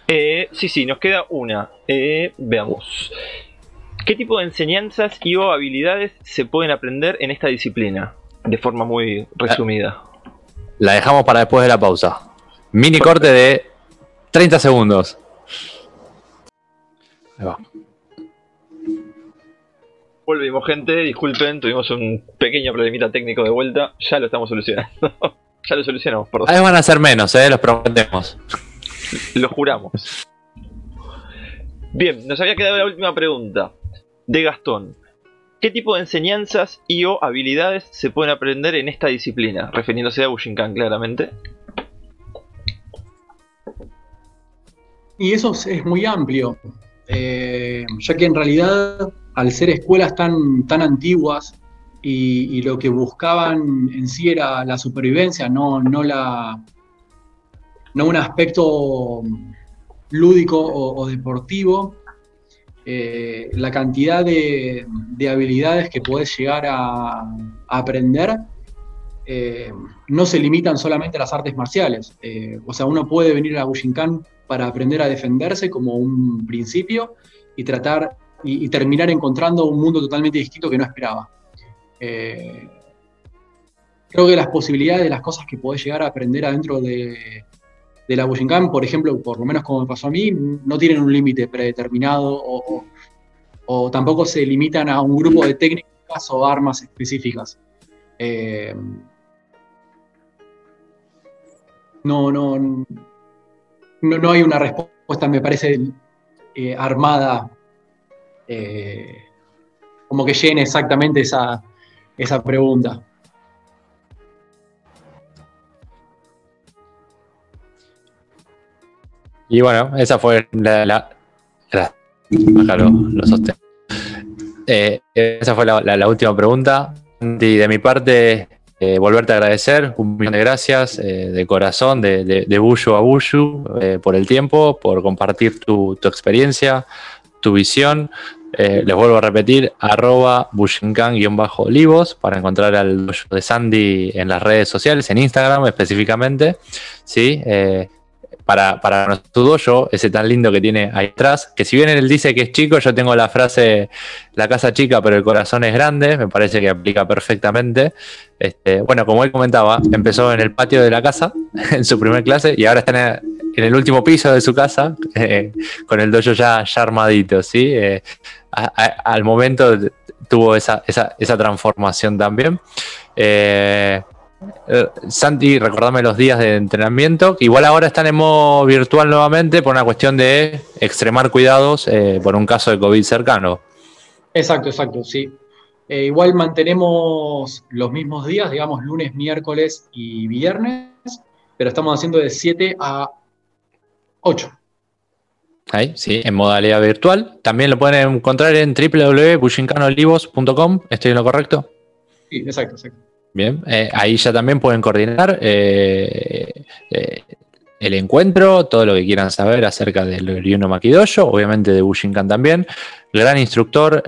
Eh, sí, sí, nos queda una. Eh, veamos. ¿Qué tipo de enseñanzas y o habilidades se pueden aprender en esta disciplina? De forma muy resumida. La dejamos para después de la pausa. Mini corte de 30 segundos. Ahí va. Volvimos, gente. Disculpen, tuvimos un pequeño problemita técnico de vuelta. Ya lo estamos solucionando. (laughs) Ya lo solucionamos, perdón. Ahí van a ser menos, ¿eh? Los prometemos. (laughs) lo juramos. Bien, nos había quedado la última pregunta. De Gastón. ¿Qué tipo de enseñanzas y o habilidades se pueden aprender en esta disciplina? Refiriéndose a Bushinkan, claramente. Y eso es muy amplio, eh, ya que en realidad, al ser escuelas tan, tan antiguas, y, lo que buscaban en sí era la supervivencia, no, un aspecto lúdico o, deportivo. Eh, la cantidad de, habilidades que puedes llegar a, aprender eh, no se limitan solamente a las artes marciales. Eh, o sea, uno puede venir a Bushinkan para aprender a defenderse como un principio y tratar y terminar encontrando un mundo totalmente distinto que no esperaba. Eh, creo que las posibilidades de las cosas que podés llegar a aprender adentro de, la Bushinkan, por ejemplo, por lo menos como me pasó a mí, no tienen un límite predeterminado o, tampoco se limitan a un grupo de técnicas o armas específicas. Eh, no, no, no, hay una respuesta, me parece, eh, armada, como que llene exactamente esa, esa pregunta. Y bueno, esa fue la, Acá lo, lo sostengo. Eh, esa fue la, última pregunta. Y de mi parte, eh, volverte a agradecer, un millón de gracias eh, de corazón, de, de, a Bushu, por el tiempo, por compartir tu, experiencia, tu visión. les vuelvo a repetir, arroba bushinkan-olivos para encontrar al de Sandy en las redes sociales, en Instagram específicamente. ¿sí? Para, para nuestro dojo, ese tan lindo que tiene ahí atrás, que si bien él dice que es chico, yo tengo la frase, la casa chica, pero el corazón es grande, me parece que aplica perfectamente. Este, bueno, como él comentaba, empezó en el patio de la casa, (laughs) en su primer clase, y ahora está en el, último piso de su casa, eh, con el dojo ya, armadito, ¿sí? Eh, al momento tuvo esa, esa, esa transformación también. Eh, eh, Santi, recordame los días de entrenamiento. Igual ahora están en modo virtual nuevamente por una cuestión de extremar cuidados eh, por un caso de COVID cercano. Exacto, exacto, sí. Eh, igual mantenemos los mismos días, digamos lunes, miércoles y viernes, pero estamos haciendo de 7 a 8. Ahí, sí, en modalidad virtual. También lo pueden encontrar en www.bushincanolivos.com. ¿Estoy en lo correcto? Sí, exacto, exacto. Bien, eh, ahí ya también pueden coordinar eh, eh, el encuentro, todo lo que quieran saber acerca del Ryuno Makidoyo, obviamente de Bushinkan también. Gran instructor,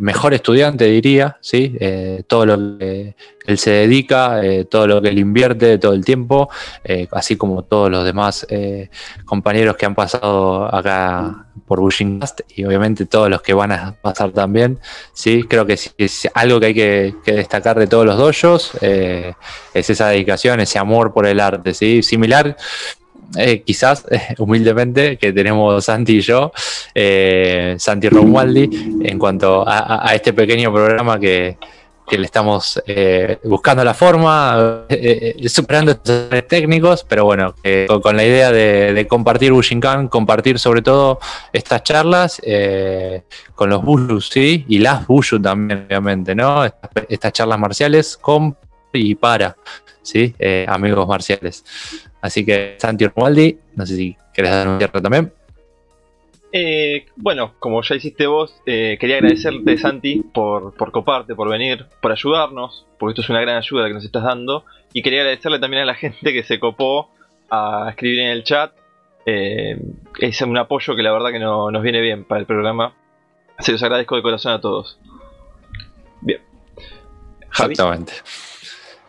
mejor estudiante diría, ¿sí? todo lo que él se dedica, todo lo que él invierte todo el tiempo, así como todos los demás compañeros que han pasado acá por Bushincast y obviamente todos los que van a pasar también. ¿sí? Creo que es algo que hay que, destacar de todos los dojos, eh, es esa dedicación, ese amor por el arte. ¿sí? Similar, eh, quizás (laughs) humildemente, que tenemos Santi y yo, eh, Santi Romualdi, en cuanto a este pequeño programa que, que le estamos eh, buscando la forma, eh, eh, superando estos técnicos, pero bueno, con, la idea de, compartir Bushinkan, compartir sobre todo estas charlas con los Bushus, ¿sí? Y las Bushu también, obviamente, ¿no? Estas, charlas marciales con y para, ¿sí? amigos marciales. Así que Santi Romualdi, no sé si querés dar un cierre también. Eh, bueno, como ya hiciste vos, eh, quería agradecerte, Santi, por, por coparte, por venir, por ayudarnos, porque esto es una gran ayuda que nos estás dando. Y quería agradecerle también a la gente que se copó a escribir en el chat. Eh, es un apoyo que la verdad que no, nos viene bien para el programa. Se los agradezco de corazón a todos. Bien. Exactamente.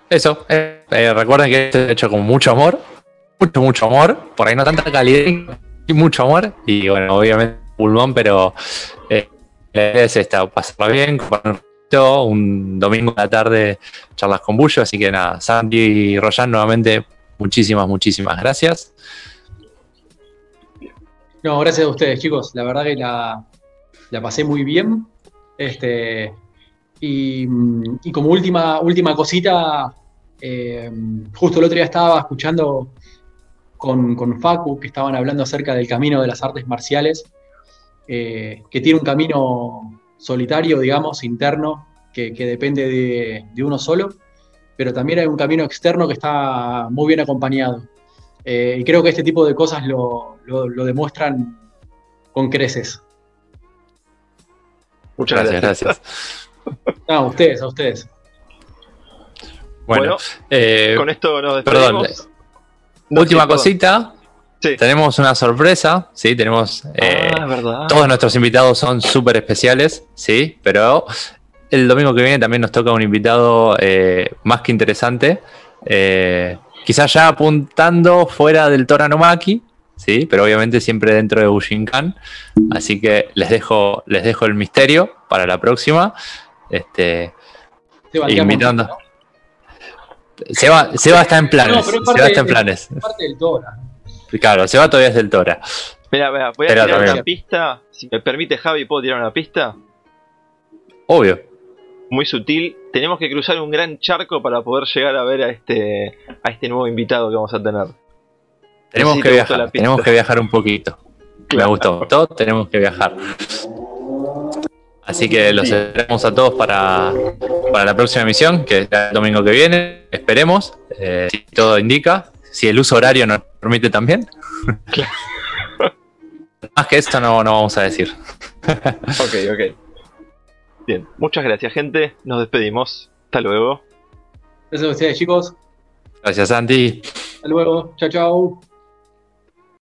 Eso, recuerden que esto es hecho con mucho amor, mucho, mucho amor, por ahí no tanta calidad y mucho amor. Y bueno, obviamente pulmón, pero eh, la idea es esta, pasarla bien, un domingo a la tarde charlas con Bullo. Así que nada, Sandy y Royan, nuevamente, muchísimas, muchísimas gracias. No, gracias a ustedes, chicos. La verdad que la, pasé muy bien. Este, y, como última, última cosita, eh, justo el otro día estaba escuchando con, Facu, que estaban hablando acerca del camino de las artes marciales, eh, que tiene un camino solitario, digamos, interno, que, depende de, uno solo, pero también hay un camino externo que está muy bien acompañado. Eh, y creo que este tipo de cosas lo, demuestran con creces. Muchas gracias, gracias. (laughs) a ustedes, a ustedes. Bueno, eh, con esto nos despedimos. Última cosita. Tenemos una sorpresa, ¿sí? Tenemos... Eh, ah, todos nuestros invitados son súper especiales, ¿sí? Pero el domingo que viene también nos toca un invitado eh, más que interesante. Eh, quizás ya apuntando fuera del Toranomaki, ¿sí? Pero obviamente siempre dentro de Bushinkan. Así que les dejo, les dejo el misterio para la próxima. Este, invitando... Se va, se va a estar en planes. se va a estar en planes. Parte del Tora. Claro, se va todavía desde el Tora. Mira, mira, voy a tirar una pista. Si me permite, Javi, ¿puedo tirar una pista? Obvio. Muy sutil. Tenemos que cruzar un gran charco para poder llegar a ver a este, a este nuevo invitado que vamos a tener. Tenemos que viajar, tenemos que viajar un poquito. Me gustó. Tenemos que viajar. Así que los esperamos a todos para, la próxima emisión, que es el domingo que viene. Esperemos, eh, si todo indica, si el uso horario nos permite también. Más que esto no, no vamos a decir. ok, ok. Bien, muchas gracias gente, nos despedimos. Hasta luego. Gracias a ustedes chicos. Gracias Santi. Hasta luego. Chao, chao.